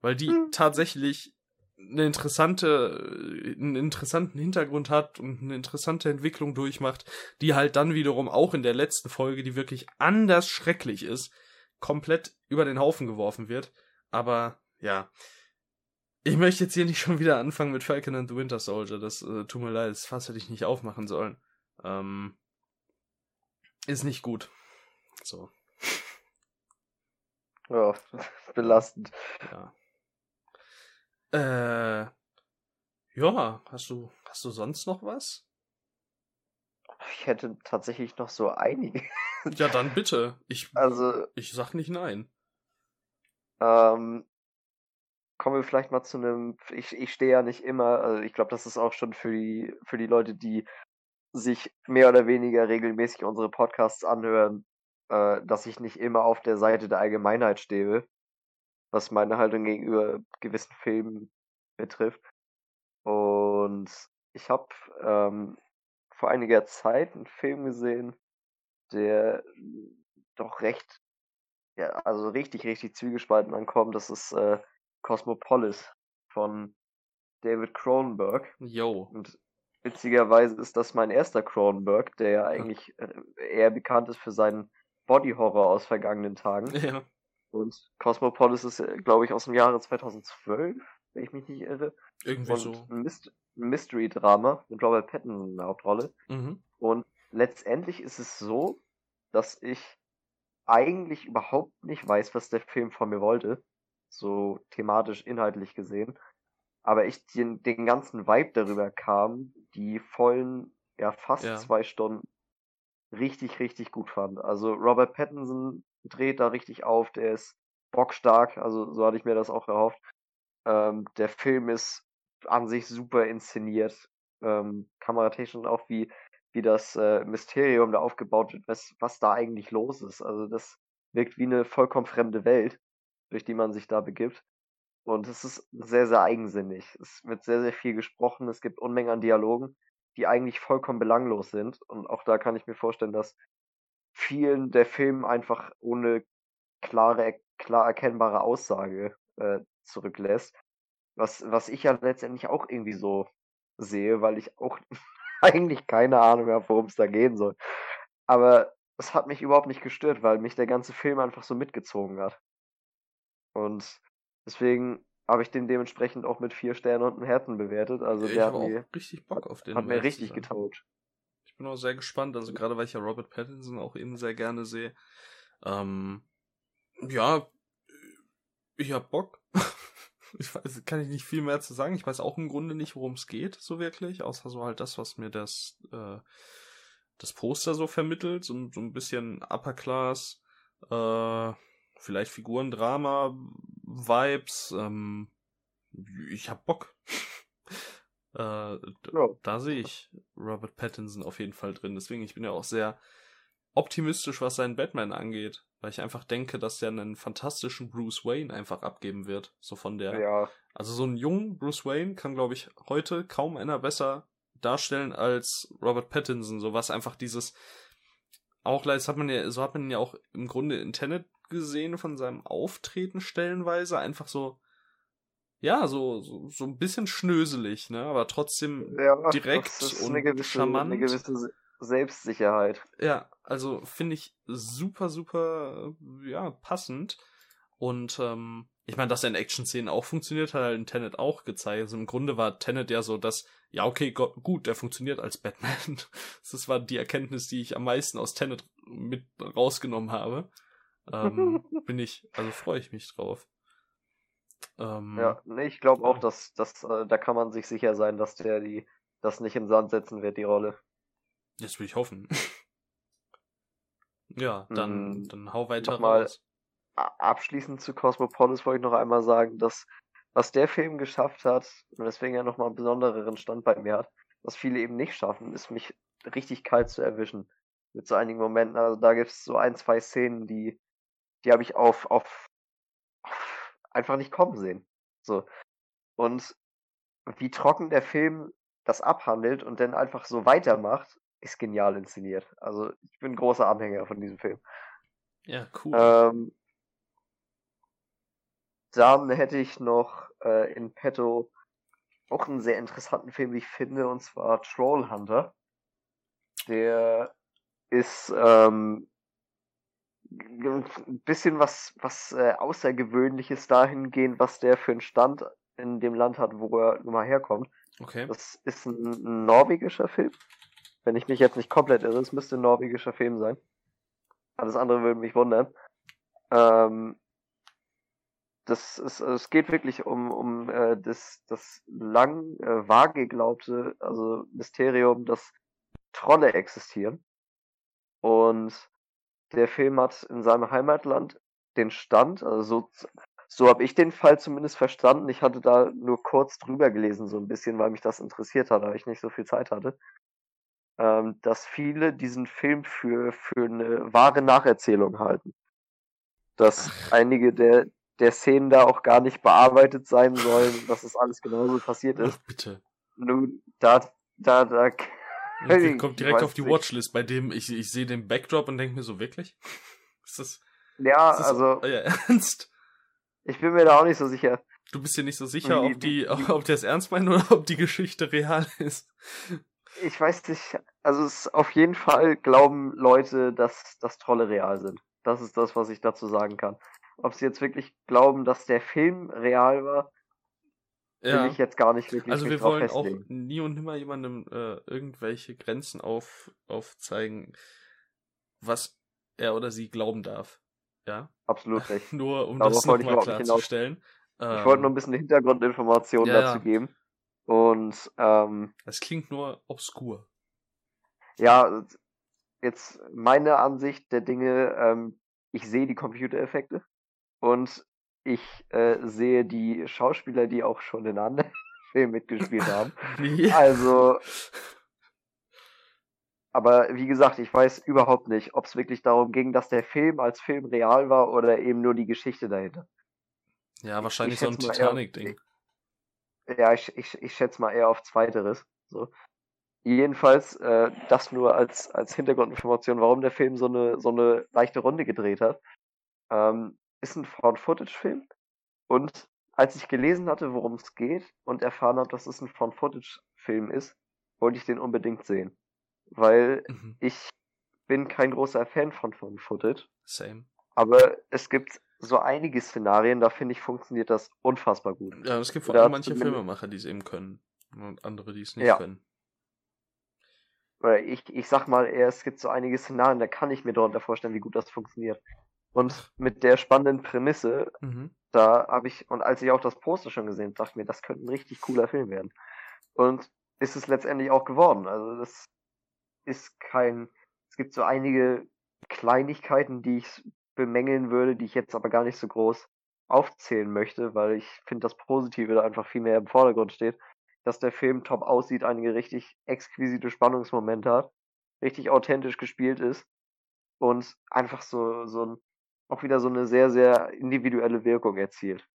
weil die hm. tatsächlich eine interessante, einen interessanten Hintergrund hat und eine interessante Entwicklung durchmacht, die halt dann wiederum auch in der letzten Folge, die wirklich anders schrecklich ist, komplett über den Haufen geworfen wird. Aber ja, ich möchte jetzt hier nicht schon wieder anfangen mit Falcon and the Winter Soldier. Das äh, tut mir leid, das Fass hätte ich nicht aufmachen sollen. Ähm, ist nicht gut. So. Ja, [laughs] belastend. Ja. Äh, ja, hast du, hast du sonst noch was? Ich hätte tatsächlich noch so einige. Ja, dann bitte. Ich, also, ich sag nicht nein. Ähm, kommen wir vielleicht mal zu einem, ich, ich stehe ja nicht immer, also ich glaube, das ist auch schon für die, für die Leute, die sich mehr oder weniger regelmäßig unsere Podcasts anhören, äh, dass ich nicht immer auf der Seite der Allgemeinheit stehe. was meine Haltung gegenüber gewissen Filmen betrifft. Und ich habe ähm, vor einiger Zeit einen Film gesehen, der doch recht, ja, also richtig, richtig zwiegespalten ankommt. Das ist äh, Cosmopolis von David Cronenberg. Yo. Und witzigerweise ist das mein erster Cronenberg, der ja eigentlich äh, eher bekannt ist für seinen Body-Horror aus vergangenen Tagen. Ja. Und Cosmopolis ist, äh, glaube ich, aus dem Jahre 2012, wenn ich mich nicht irre. Irgendwie und so. Ein Myst Mystery-Drama mit Robert Pattinson in der Hauptrolle. Mhm. Und letztendlich ist es so, dass ich eigentlich überhaupt nicht weiß, was der Film von mir wollte. So thematisch, inhaltlich gesehen. Aber ich den, den ganzen Vibe darüber kam, die vollen, ja, fast Ja. zwei Stunden richtig, richtig gut fand. Also Robert Pattinson dreht da richtig auf, der ist bockstark, also so hatte ich mir das auch erhofft. Ähm, der Film ist an sich super inszeniert, ähm, kameratechnisch und auch wie, wie das äh, Mysterium da aufgebaut wird, was, was da eigentlich los ist. Also das wirkt wie eine vollkommen fremde Welt, durch die man sich da begibt. Und es ist sehr, sehr eigensinnig. Es wird sehr, sehr viel gesprochen. Es gibt Unmengen an Dialogen, die eigentlich vollkommen belanglos sind. Und auch da kann ich mir vorstellen, dass vielen der Film einfach ohne klare, klar erkennbare Aussage äh, zurücklässt. Was, was ich ja letztendlich auch irgendwie so sehe, weil ich auch [laughs] eigentlich keine Ahnung habe, worum es da gehen soll. Aber es hat mich überhaupt nicht gestört, weil mich der ganze Film einfach so mitgezogen hat. Und deswegen habe ich den dementsprechend auch mit vier Sternen und einem Herzen bewertet. Also ich der hat mir, richtig Bock auf den. hat mir richtig getaugt. Ich bin auch sehr gespannt, also gerade weil ich ja Robert Pattinson auch eben sehr gerne sehe. Ähm, ja, ich hab Bock. [laughs] ich weiß, kann ich nicht viel mehr zu sagen. Ich weiß auch im Grunde nicht, worum es geht, so wirklich, außer so halt das, was mir das, äh, das Poster so vermittelt, so, so ein bisschen Upper Class, äh, vielleicht Figurendrama, Vibes, ähm, ich hab Bock. [laughs] äh, Ja. da sehe ich Robert Pattinson auf jeden Fall drin. Deswegen, ich bin ja auch sehr optimistisch, was seinen Batman angeht. Weil ich einfach denke, dass der einen fantastischen Bruce Wayne einfach abgeben wird. So von der. Ja, Also so einen jungen Bruce Wayne kann, glaube ich, heute kaum einer besser darstellen als Robert Pattinson. So was einfach dieses. Auch das hat man ja, so hat man ihn ja auch im Grunde in Tenet gesehen von seinem Auftreten stellenweise. Einfach so. Ja, so, so, so ein bisschen schnöselig, ne? Aber trotzdem ja direkt und eine gewisse, charmant. eine gewisse Se- Selbstsicherheit. Ja, also finde ich super, super, äh, ja, passend. Und ähm, ich meine, dass er in Action-Szenen auch funktioniert, hat er in Tenet auch gezeigt. Also im Grunde war Tenet ja so, dass, ja, okay, go gut, der funktioniert als Batman. [laughs] Das war die Erkenntnis, die ich am meisten aus Tenet mit rausgenommen habe. Ähm, [laughs] bin ich, also freue ich mich drauf. Ähm, Ja, nee, ich glaube auch, dass, dass äh, da kann man sich sicher sein, dass der die das nicht in den Sand setzen wird, die Rolle. Das will ich hoffen. [laughs] ja, dann, Mm, dann hau weiter nochmal- raus. Abschließend zu Cosmopolis wollte ich noch einmal sagen, dass was der Film geschafft hat, und deswegen ja nochmal einen besondereren Stand bei mir hat, was viele eben nicht schaffen, ist mich richtig kalt zu erwischen. Mit so einigen Momenten. Also da gibt es so ein, zwei Szenen, die, die habe ich auf, auf, auf einfach nicht kommen sehen. So. Und wie trocken der Film das abhandelt und dann einfach so weitermacht, ist genial inszeniert. Also ich bin großer Anhänger von diesem Film. Ja, cool. Ähm, dann hätte ich noch äh, in petto auch einen sehr interessanten Film, wie ich finde, und zwar Trollhunter. Der ist ähm, ein bisschen was, was äh, Außergewöhnliches dahingehend, was der für einen Stand in dem Land hat, wo er nun mal herkommt. okay. Das ist ein, ein norwegischer Film. Wenn ich mich jetzt nicht komplett irre, es müsste ein norwegischer Film sein. Alles andere würde mich wundern. Ähm, das ist, also es geht wirklich um, um äh, das, das lang äh, vage geglaubte, also Mysterium, dass Trolle existieren. Und der Film hat in seinem Heimatland den Stand, also so, so habe ich den Fall zumindest verstanden. Ich hatte da nur kurz drüber gelesen, so ein bisschen, weil mich das interessiert hat, weil ich nicht so viel Zeit hatte. Ähm, dass viele diesen Film für, für eine wahre Nacherzählung halten. Dass einige der, der Szenen da auch gar nicht bearbeitet sein sollen, dass es alles genauso passiert ist. Ach, bitte. Nun, da, da, da. Ich kommt direkt auf die nicht. Watchlist, bei dem ich, ich sehe den Backdrop und denke mir so, wirklich? Ist das. Ja, ist das also. Euer [laughs] Ernst? Ich bin mir da auch nicht so sicher. Du bist dir nicht so sicher, ob die, ob der es ernst meint oder ob die Geschichte real [laughs] ist. Ich weiß nicht, also es auf jeden Fall glauben Leute, dass, dass Trolle real sind. Das ist das, was ich dazu sagen kann. Ob sie jetzt wirklich glauben, dass der Film real war, ja. will ich jetzt gar nicht wirklich Also wir wollen festlegen. auch nie und nimmer jemandem äh, irgendwelche Grenzen auf, aufzeigen, was er oder sie glauben darf. Ja? Absolut [laughs] recht. nur um Darauf das nochmal klarzustellen. Ich ähm, wollte nur ein bisschen Hintergrundinformationen ja, dazu geben. Und ähm, das klingt nur obskur. Ja, jetzt meine Ansicht der Dinge, ähm, ich sehe die Computereffekte und ich äh, sehe die Schauspieler, die auch schon in anderen [laughs] Filmen mitgespielt haben. [laughs] Wie? Also, aber wie gesagt, ich weiß überhaupt nicht, ob es wirklich darum ging, dass der Film als Film real war oder eben nur die Geschichte dahinter. Ja, wahrscheinlich ich so ein Titanic-Ding. Ja, ich, ich, ich schätze mal eher auf Zweiteres. So. Jedenfalls, äh, das nur als, als Hintergrundinformation, warum der Film so eine, so eine leichte Runde gedreht hat. Ähm, ist ein Found-Footage-Film. Und als ich gelesen hatte, worum es geht und erfahren habe, dass es ein Found-Footage-Film ist, wollte ich den unbedingt sehen. Weil mhm. ich bin kein großer Fan von Found-Footage. Same. Aber es gibt so einige Szenarien, da finde ich, funktioniert das unfassbar gut. Ja, es gibt vor allem manche Filmemacher, die es eben können. Und andere, die es nicht ja. können. Ich, ich sag mal eher, es gibt so einige Szenarien, da kann ich mir darunter vorstellen, wie gut das funktioniert. Und mit der spannenden Prämisse, mhm. da habe ich, und als ich auch das Poster schon gesehen dachte ich mir, das könnte ein richtig cooler Film werden. Und ist es letztendlich auch geworden. Also das ist kein, es gibt so einige Kleinigkeiten, die ich bemängeln würde, die ich jetzt aber gar nicht so groß aufzählen möchte, weil ich finde, das Positive da einfach viel mehr im Vordergrund steht, dass der Film top aussieht, einige richtig exquisite Spannungsmomente hat, richtig authentisch gespielt ist und einfach so, so ein, auch wieder so eine sehr, sehr individuelle Wirkung erzielt.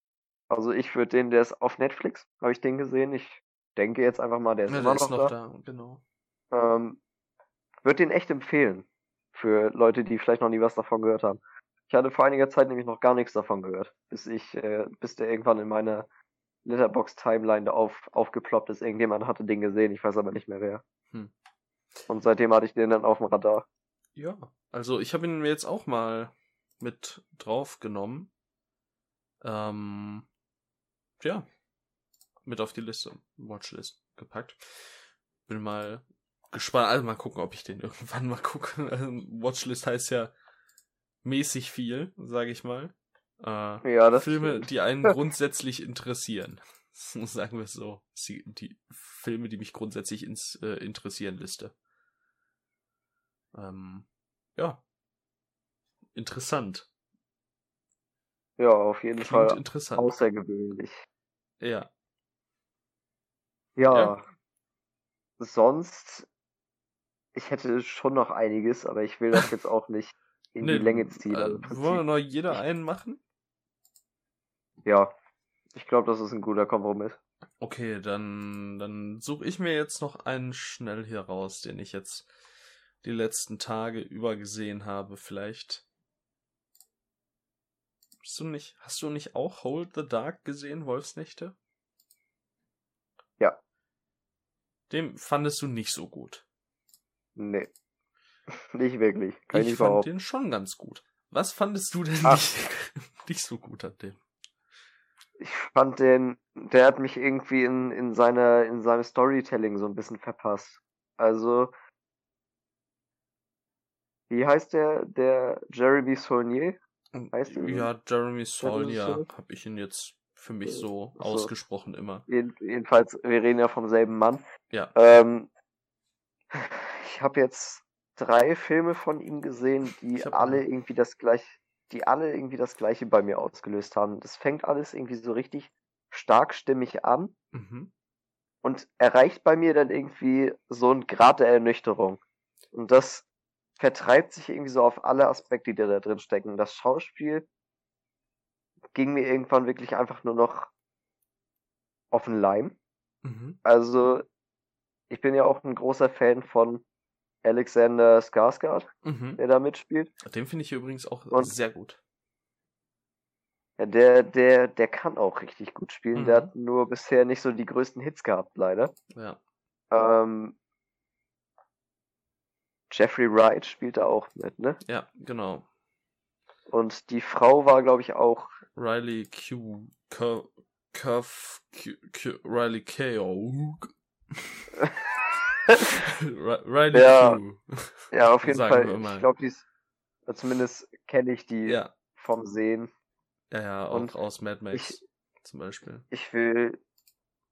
Also ich würde den, der ist auf Netflix, habe ich den gesehen. Ich denke jetzt einfach mal, der ist ja, immer noch, noch da. da. Genau. Ähm, würde den echt empfehlen für Leute, die vielleicht noch nie was davon gehört haben. Ich hatte vor einiger Zeit nämlich noch gar nichts davon gehört, bis ich, äh, bis der irgendwann in meiner Letterbox-Timeline da auf, aufgeploppt ist. Irgendjemand hatte den gesehen, ich weiß aber nicht mehr wer. Hm. Und seitdem hatte ich den dann auf dem Radar. Ja, also ich habe ihn mir jetzt auch mal mit drauf genommen. Ähm, ja, mit auf die Liste, Watchlist gepackt. Bin mal gespannt, also mal gucken, ob ich den [laughs] irgendwann mal gucke. Watchlist heißt ja mäßig viel, sage ich mal. Äh, ja, das Filme, stimmt. die einen [laughs] grundsätzlich interessieren. [laughs] Sagen wir es so. Die, die, Filme, die mich grundsätzlich ins, äh, interessieren, Liste. Ähm, ja. Interessant. Ja, auf jeden Klingt Fall interessant. außergewöhnlich. Ja. ja. Ja. Sonst, ich hätte schon noch einiges, aber ich will das jetzt auch nicht [laughs] in nee, die Länge ziehen. Also äh, wollen wir noch jeder einen machen? Ja, ich glaube, das ist ein guter Kompromiss. Okay, dann, dann suche ich mir jetzt noch einen schnell hier raus, den ich jetzt die letzten Tage über gesehen habe, vielleicht. Hast du nicht, hast du nicht auch Hold the Dark gesehen, Wolfsnächte? Ja. Dem fandest du nicht so gut. Nee. [laughs] Nicht wirklich. Kann ich, ich fand den schon ganz gut. Was fandest du denn nicht, [laughs] nicht so gut an dem? Ich fand den, der hat mich irgendwie in, in seiner, in seinem Storytelling so ein bisschen verpasst. Also, wie heißt der, der Jeremy Saulnier? Heißt ihn? Ja, Jeremy Saulnier habe ich ihn jetzt für mich so also, ausgesprochen immer. Jedenfalls, wir reden ja vom selben Mann. Ja. Ähm, ich habe jetzt drei Filme von ihm gesehen, die alle irgendwie das gleiche, die alle irgendwie das gleiche bei mir ausgelöst haben. Das fängt alles irgendwie so richtig stark stimmig an mhm. und erreicht bei mir dann irgendwie so ein Grad der Ernüchterung. Und das vertreibt sich irgendwie so auf alle Aspekte, die da drin stecken. Das Schauspiel ging mir irgendwann wirklich einfach nur noch auf den Leim. Mhm. Also, ich bin ja auch ein großer Fan von Alexander Skarsgård, mhm. der da mitspielt. Den finde ich übrigens auch Und sehr gut. Ja, der, der, der kann auch richtig gut spielen. Mhm. Der hat nur bisher nicht so die größten Hits gehabt, leider. Ja. Ähm, Jeffrey Wright spielt da auch mit, ne? Ja, genau. Und die Frau war, glaube ich, auch. Riley Q. Curve. Q, Q, Riley K. [laughs] Riley ja, Q. Ja, auf jeden Fall. Ich glaube, die ist. Zumindest kenne ich die ja. vom Sehen. Ja, ja, auch Und aus Mad Max ich, zum Beispiel. Ich will.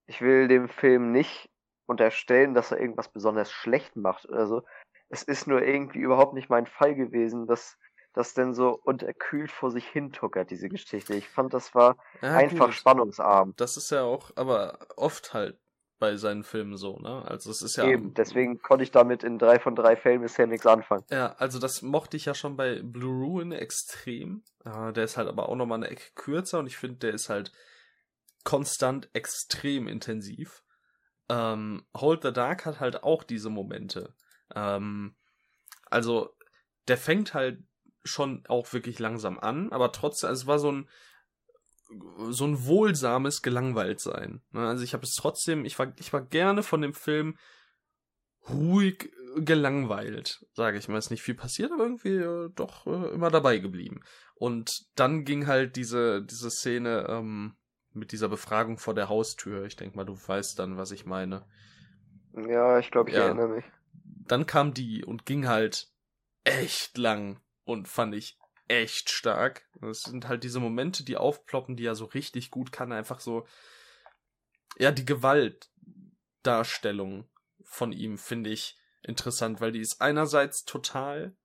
Ich will dem Film nicht unterstellen, dass er irgendwas besonders schlecht macht oder so. Es ist nur irgendwie überhaupt nicht mein Fall gewesen, dass das denn so unterkühlt vor sich hin tuckert, diese Geschichte. Ich fand, das war ja, einfach gut. spannungsarm. Das ist ja auch, aber oft halt bei seinen Filmen so, ne? Also es ist ja. Eben, deswegen konnte ich damit in drei von drei Fällen bisher nichts anfangen. Ja, also das mochte ich ja schon bei Blue Ruin extrem. Äh, der ist halt aber auch nochmal eine Ecke kürzer und ich finde, der ist halt konstant extrem intensiv. Ähm, Hold the Dark hat halt auch diese Momente. Ähm, also, der fängt halt schon auch wirklich langsam an, aber trotzdem, also es war so ein so ein wohlsames Gelangweiltsein. Ne? Also ich habe es trotzdem, ich war, ich war gerne von dem Film ruhig gelangweilt, sage ich mal. Ist nicht viel passiert, aber irgendwie äh, doch äh, immer dabei geblieben. Und dann ging halt diese, diese Szene ähm, mit dieser Befragung vor der Haustür. Ich denke mal, du weißt dann, was ich meine. Ja, ich glaube, ich ja. erinnere mich. Dann kam die und ging halt echt lang und fand ich echt stark. Das sind halt diese Momente, die aufploppen, die er so richtig gut kann. Einfach so, ja, die Gewaltdarstellung von ihm finde ich interessant, weil die ist einerseits total,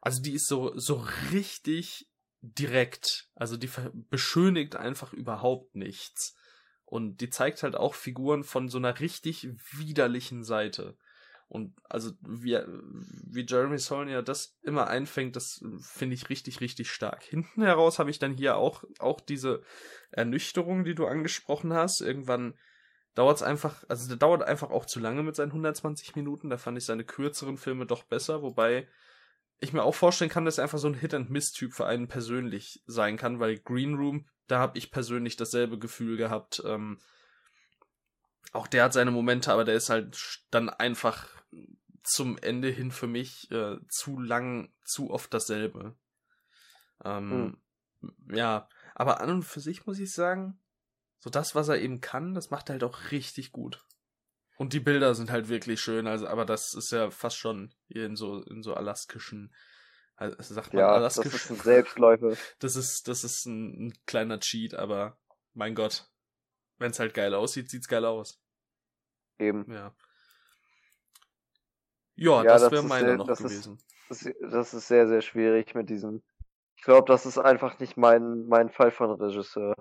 also die ist so, so richtig direkt. Also die beschönigt einfach überhaupt nichts. Und die zeigt halt auch Figuren von so einer richtig widerlichen Seite. Und also wie, wie Jeremy Saulnier das immer einfängt, das finde ich richtig, richtig stark. Hinten heraus habe ich dann hier auch, auch diese Ernüchterung, die du angesprochen hast. Irgendwann dauert es einfach, also der dauert einfach auch zu lange mit seinen 120 Minuten. Da fand ich seine kürzeren Filme doch besser, wobei ich mir auch vorstellen kann, dass er einfach so ein Hit-and-Miss-Typ für einen persönlich sein kann, weil Green Room, da habe ich persönlich dasselbe Gefühl gehabt. Ähm, auch der hat seine Momente, aber der ist halt dann einfach zum Ende hin für mich äh, zu lang, zu oft dasselbe. Ähm, hm. Ja, aber an und für sich muss ich sagen, so das, was er eben kann, das macht er halt auch richtig gut. Und die Bilder sind halt wirklich schön, also, aber das ist ja fast schon hier in so, in so alaskischen, also sagt man ja, alaskisch. Das ist ein Selbstläufer. [laughs] Das ist, das ist ein, ein kleiner Cheat, aber mein Gott, wenn es halt geil aussieht, sieht's geil aus. Eben. Ja. Ja, ja das, wäre meine noch das gewesen. Ist, das, das, ist sehr, sehr schwierig mit diesem. Ich glaube, das ist einfach nicht mein, mein Fall von Regisseur.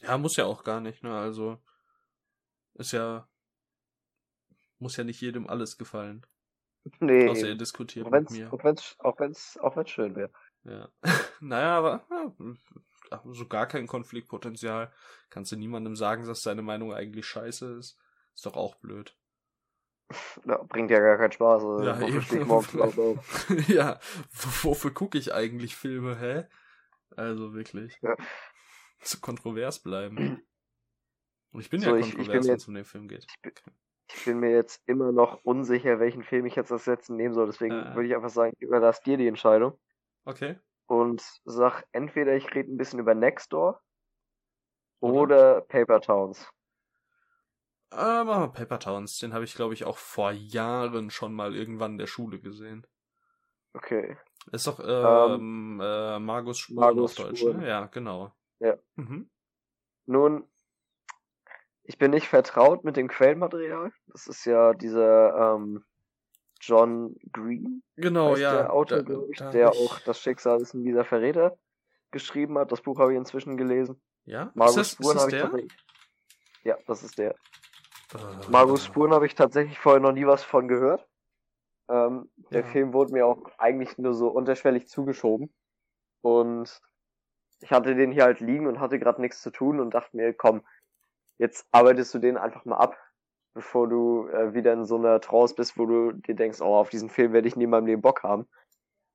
Ja, muss ja auch gar nicht, ne? Also ist ja muss ja nicht jedem alles gefallen. Nee. Außer er diskutiert mit mir. Auch wenn's, auch wenn's, auch wenn's schön wäre. Ja. [laughs] naja, aber ja, so gar kein Konfliktpotenzial. Kannst du niemandem sagen, dass seine Meinung eigentlich scheiße ist. Ist doch auch blöd. Bringt ja gar keinen Spaß. Also ja, eben. [laughs] [laughs] ja, wofür gucke ich eigentlich Filme, hä? Also wirklich. Ja. Zu kontrovers bleiben. Und [clears throat] ich bin so, ja kontrovers, wenn es um den Film geht. Ich bin, ich bin, mir jetzt immer noch unsicher, welchen Film ich jetzt als letzten nehmen soll. Deswegen äh. würde ich einfach sagen, ich überlasse dir die Entscheidung. Okay. Und sag entweder ich rede ein bisschen über Nextdoor oder, oder Paper Towns. Äh, machen wir Paper Towns. Den habe ich, glaube ich, auch vor Jahren schon mal irgendwann in der Schule gesehen. Okay. Ist doch ähm, ähm, äh, Margus Spuren Margus auf Deutsch, Spuren. ne? Ja, genau. Ja. Mhm. Nun, ich bin nicht vertraut mit dem Quellenmaterial. Das ist ja dieser ähm, John Green. Genau, ja. Der Autor, da, ich, der ich... auch das Schicksal ist ein dieser Verräter geschrieben hat. Das Buch habe ich inzwischen gelesen. Ja? Margus ist das, Spuren habe ich tatsächlich. Ja, das ist der. Uh, Margus Spuren habe ich tatsächlich vorher noch nie was von gehört. Ähm, der ja. Film wurde mir auch eigentlich nur so unterschwellig zugeschoben. Und ich hatte den hier halt liegen und hatte gerade nichts zu tun und dachte mir, komm, jetzt arbeitest du den einfach mal ab, bevor du äh, wieder in so einer Trance bist, wo du dir denkst, oh, auf diesen Film werde ich nie in meinem Leben Bock haben.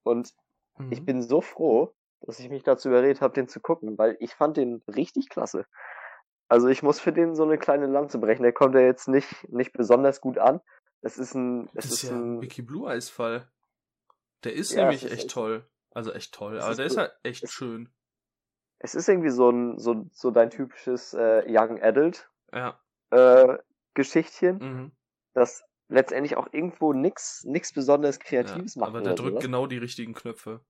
Und mhm. ich bin so froh, dass ich mich dazu überredet habe, den zu gucken, weil ich fand den richtig klasse. Also ich muss für den so eine kleine Lanze brechen. Der kommt ja jetzt nicht, nicht besonders gut an. Es ist ein. Es das ist, ist ja ein Wiki Blue Eyes Fall. Der ist ja, nämlich ist echt, echt toll. Also echt toll, aber der ist halt echt es, schön. Es ist irgendwie so ein, so, so dein typisches äh, Young Adult ja. äh, Geschichtchen, mhm. das letztendlich auch irgendwo nix, nix besonders Kreatives ja, macht. Aber der drückt sowas. genau die richtigen Knöpfe.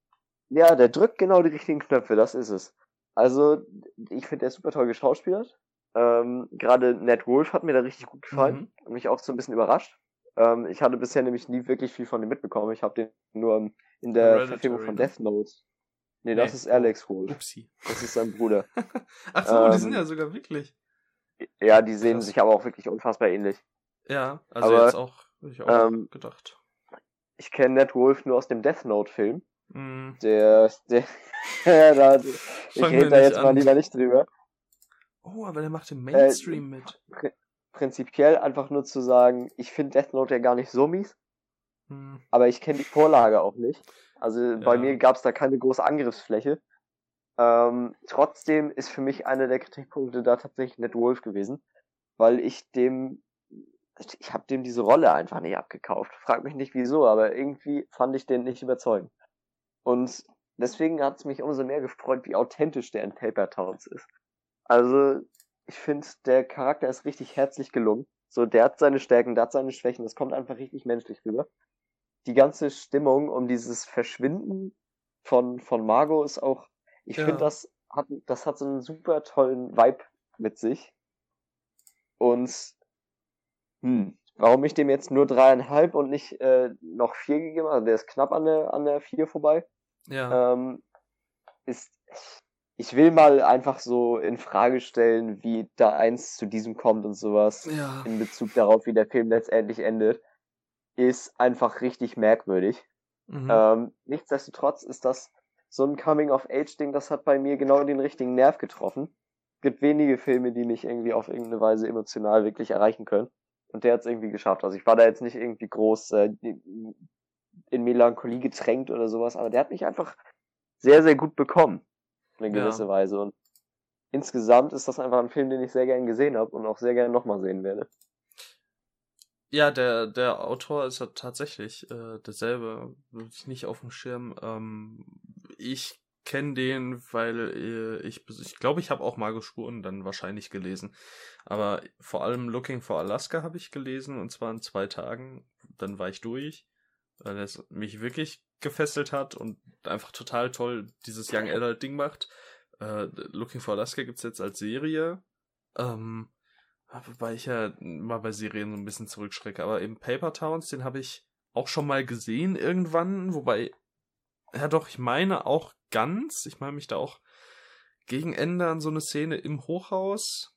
Ja, der drückt genau die richtigen Knöpfe, das ist es. Also, ich finde, der ist super toll geschauspielert. Ähm, Gerade Ned Wolf hat mir da richtig gut gefallen. Mhm. Mich auch so ein bisschen überrascht. Ähm, ich hatte bisher nämlich nie wirklich viel von ihm mitbekommen. Ich habe den nur in der Hereditary, Verfilmung von Death Note. Nee, das nee. ist Alex Wolf. Upsi. Das ist sein Bruder. [laughs] Ach so, ähm, die sind ja sogar wirklich. Ja, die sehen Krass. sich aber auch wirklich unfassbar ähnlich. Ja, also aber, jetzt auch, hab ich auch ähm, gedacht. Ich kenne Ned Wolf nur aus dem Death Note Film. Mm. Der, der, [laughs] da, ich rede da jetzt an. mal lieber nicht drüber. Oh, aber der macht im äh, Mainstream äh, mit. Pr prinzipiell einfach nur zu sagen, ich finde Death Note ja gar nicht so mies. Hm. Aber ich kenne die Vorlage auch nicht. Also ja. bei mir gab es da keine große Angriffsfläche. Ähm, trotzdem ist für mich einer der Kritikpunkte da tatsächlich Ned Wolf gewesen, weil ich dem, ich habe dem diese Rolle einfach nicht abgekauft. Frag mich nicht wieso, aber irgendwie fand ich den nicht überzeugend. Und deswegen hat es mich umso mehr gefreut, wie authentisch der in Paper Towns ist. Also, ich finde, der Charakter ist richtig herzlich gelungen. So, der hat seine Stärken, der hat seine Schwächen, das kommt einfach richtig menschlich rüber. Die ganze Stimmung um dieses Verschwinden von, von Margot ist auch, ich ja. finde, das hat, das hat so einen super tollen Vibe mit sich. Und, hm, warum ich dem jetzt nur dreieinhalb und nicht äh, noch vier gegeben habe, also der ist knapp an der, an der vier vorbei, ja. ähm, ist, ich will mal einfach so in Frage stellen, wie da eins zu diesem kommt und sowas ja. in Bezug darauf, wie der Film letztendlich endet, ist einfach richtig merkwürdig. Mhm. Ähm, nichtsdestotrotz ist das so ein Coming-of-Age-Ding, das hat bei mir genau den richtigen Nerv getroffen. Es gibt wenige Filme, die mich irgendwie auf irgendeine Weise emotional wirklich erreichen können. Und der hat es irgendwie geschafft. Also ich war da jetzt nicht irgendwie groß äh, in Melancholie getränkt oder sowas, aber der hat mich einfach sehr, sehr gut bekommen eine gewisse ja. Weise. Und insgesamt ist das einfach ein Film, den ich sehr gern gesehen habe und auch sehr gern nochmal sehen werde. Ja, der, der Autor ist ja tatsächlich äh, derselbe, wirklich nicht auf dem Schirm. Ähm, ich kenne den, weil äh, ich, ich glaube, ich habe auch Margot Spuren dann wahrscheinlich gelesen. Aber vor allem Looking for Alaska habe ich gelesen und zwar in zwei Tagen. Dann war ich durch, weil es mich wirklich gefesselt hat und einfach total toll dieses Young Adult Ding macht. Äh, Looking for Alaska gibt's jetzt als Serie. Ähm, wobei ich ja mal bei Serien so ein bisschen zurückschrecke. Aber eben Paper Towns, den habe ich auch schon mal gesehen irgendwann. Wobei, ja doch, ich meine auch ganz. Ich meine mich da auch gegen Ende an so eine Szene im Hochhaus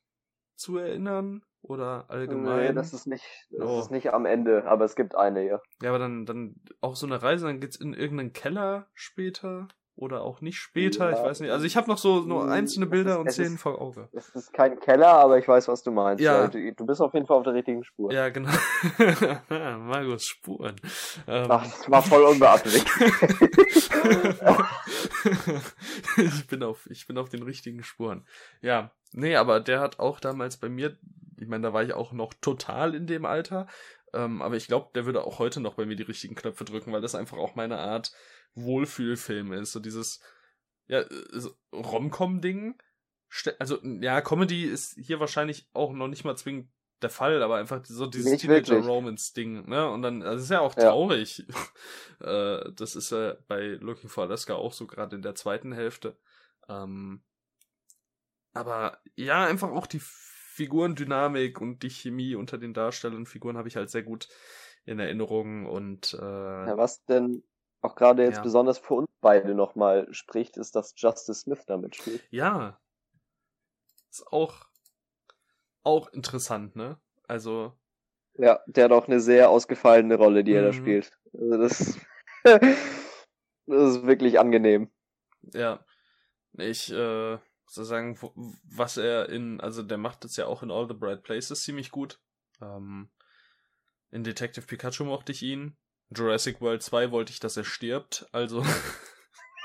zu erinnern. Oder allgemein? Nee, das ist nicht, das oh. ist nicht am Ende, aber es gibt eine, ja. Ja, aber dann, dann auch so eine Reise, dann geht's in irgendeinen Keller später oder auch nicht später, ja, ich weiß nicht. Also ich habe noch so nur hm, einzelne Bilder ist, und Szenen vor Auge. Es ist kein Keller, aber ich weiß, was du meinst. Ja. Du, du bist auf jeden Fall auf der richtigen Spur. Ja, genau. [laughs] Margus Spuren. Ähm. Ach, das war voll unbeabsichtigt. [laughs] ich bin auf, ich bin auf den richtigen Spuren. Ja, nee, aber der hat auch damals bei mir ich meine, da war ich auch noch total in dem Alter. Ähm, aber ich glaube, der würde auch heute noch bei mir die richtigen Knöpfe drücken, weil das einfach auch meine Art Wohlfühlfilm ist. So dieses, ja, so Rom-Com-Ding. Also, ja, Comedy ist hier wahrscheinlich auch noch nicht mal zwingend der Fall, aber einfach so dieses Teenager-Romance-Ding, ne? Und dann, das ist ja auch traurig. Ja. [laughs] äh, das ist ja bei Looking for Alaska auch so gerade in der zweiten Hälfte. Ähm, aber ja, einfach auch die Figurendynamik und die Chemie unter den darstellenden Figuren habe ich halt sehr gut in Erinnerung und äh, ja, was denn auch gerade jetzt ja. besonders für uns beide nochmal spricht, ist, dass Justice Smith damit spielt. Ja. Ist auch auch interessant, ne? Also ja, der hat auch eine sehr ausgefallene Rolle, die er da mhm. spielt. Also das, [laughs] das ist wirklich angenehm. Ja. Ich, äh, sozusagen, was er in, also der macht es ja auch in All the Bright Places ziemlich gut. Ähm, in Detective Pikachu mochte ich ihn. Jurassic World 2 wollte ich, dass er stirbt. Also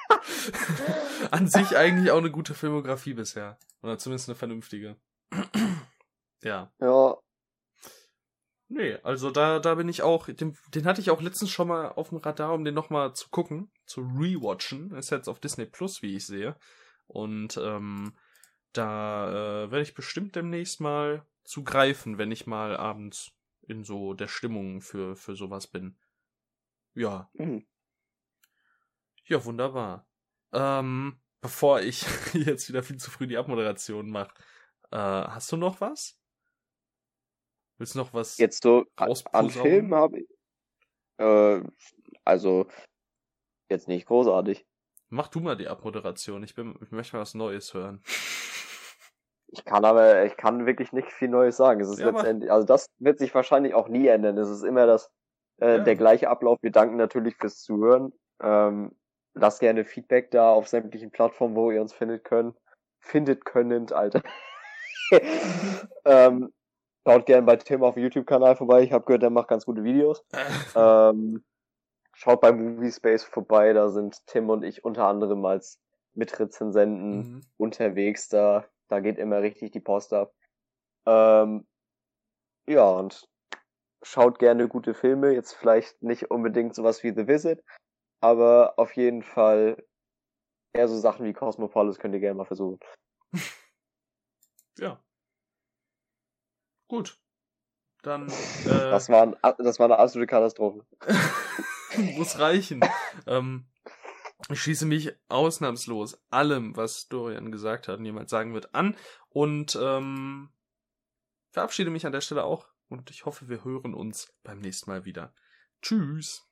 [laughs] an sich eigentlich auch eine gute Filmografie bisher. Oder zumindest eine vernünftige. ja. Ja. Nee, also da, da bin ich auch, den, den hatte ich auch letztens schon mal auf dem Radar, um den nochmal zu gucken, zu rewatchen. Ist jetzt auf Disney Plus, wie ich sehe. Und ähm, da äh, werde ich bestimmt demnächst mal zugreifen, wenn ich mal abends in so der Stimmung für, für sowas bin. Ja. Mhm. Ja, wunderbar. Ähm, bevor ich [laughs] jetzt wieder viel zu früh die Abmoderation mache, äh, hast du noch was? Willst du noch was Jetzt so an Filmen habe ich. Äh, also, jetzt nicht großartig. Mach du mal die Abmoderation. Ich, bin, ich möchte mal was Neues hören. [laughs] Ich kann aber, ich kann wirklich nicht viel Neues sagen. Es ist ja, letztendlich, also das wird sich wahrscheinlich auch nie ändern. Es ist immer das, äh, ja. der gleiche Ablauf. Wir danken natürlich fürs Zuhören. Ähm, lasst gerne Feedback da auf sämtlichen Plattformen, wo ihr uns findet können. Findet können, Alter. [laughs] ähm, schaut gerne bei Tim auf dem YouTube-Kanal vorbei. Ich habe gehört, der macht ganz gute Videos. [laughs] ähm, schaut bei Movie Space vorbei. Da sind Tim und ich unter anderem als Mitrezensenten mhm. unterwegs. Da, da geht immer richtig die Post ab. Ähm, ja, und schaut gerne gute Filme. Jetzt vielleicht nicht unbedingt sowas wie The Visit, aber auf jeden Fall eher so Sachen wie Cosmopolis könnt ihr gerne mal versuchen. [laughs] ja. Gut. Dann. Äh, das, war ein, das war eine absolute Katastrophe. [laughs] Muss reichen. ähm, ich schließe mich ausnahmslos allem, was Dorian gesagt hat und jemand sagen wird, an und ähm, verabschiede mich an der Stelle auch und ich hoffe, wir hören uns beim nächsten Mal wieder. Tschüss.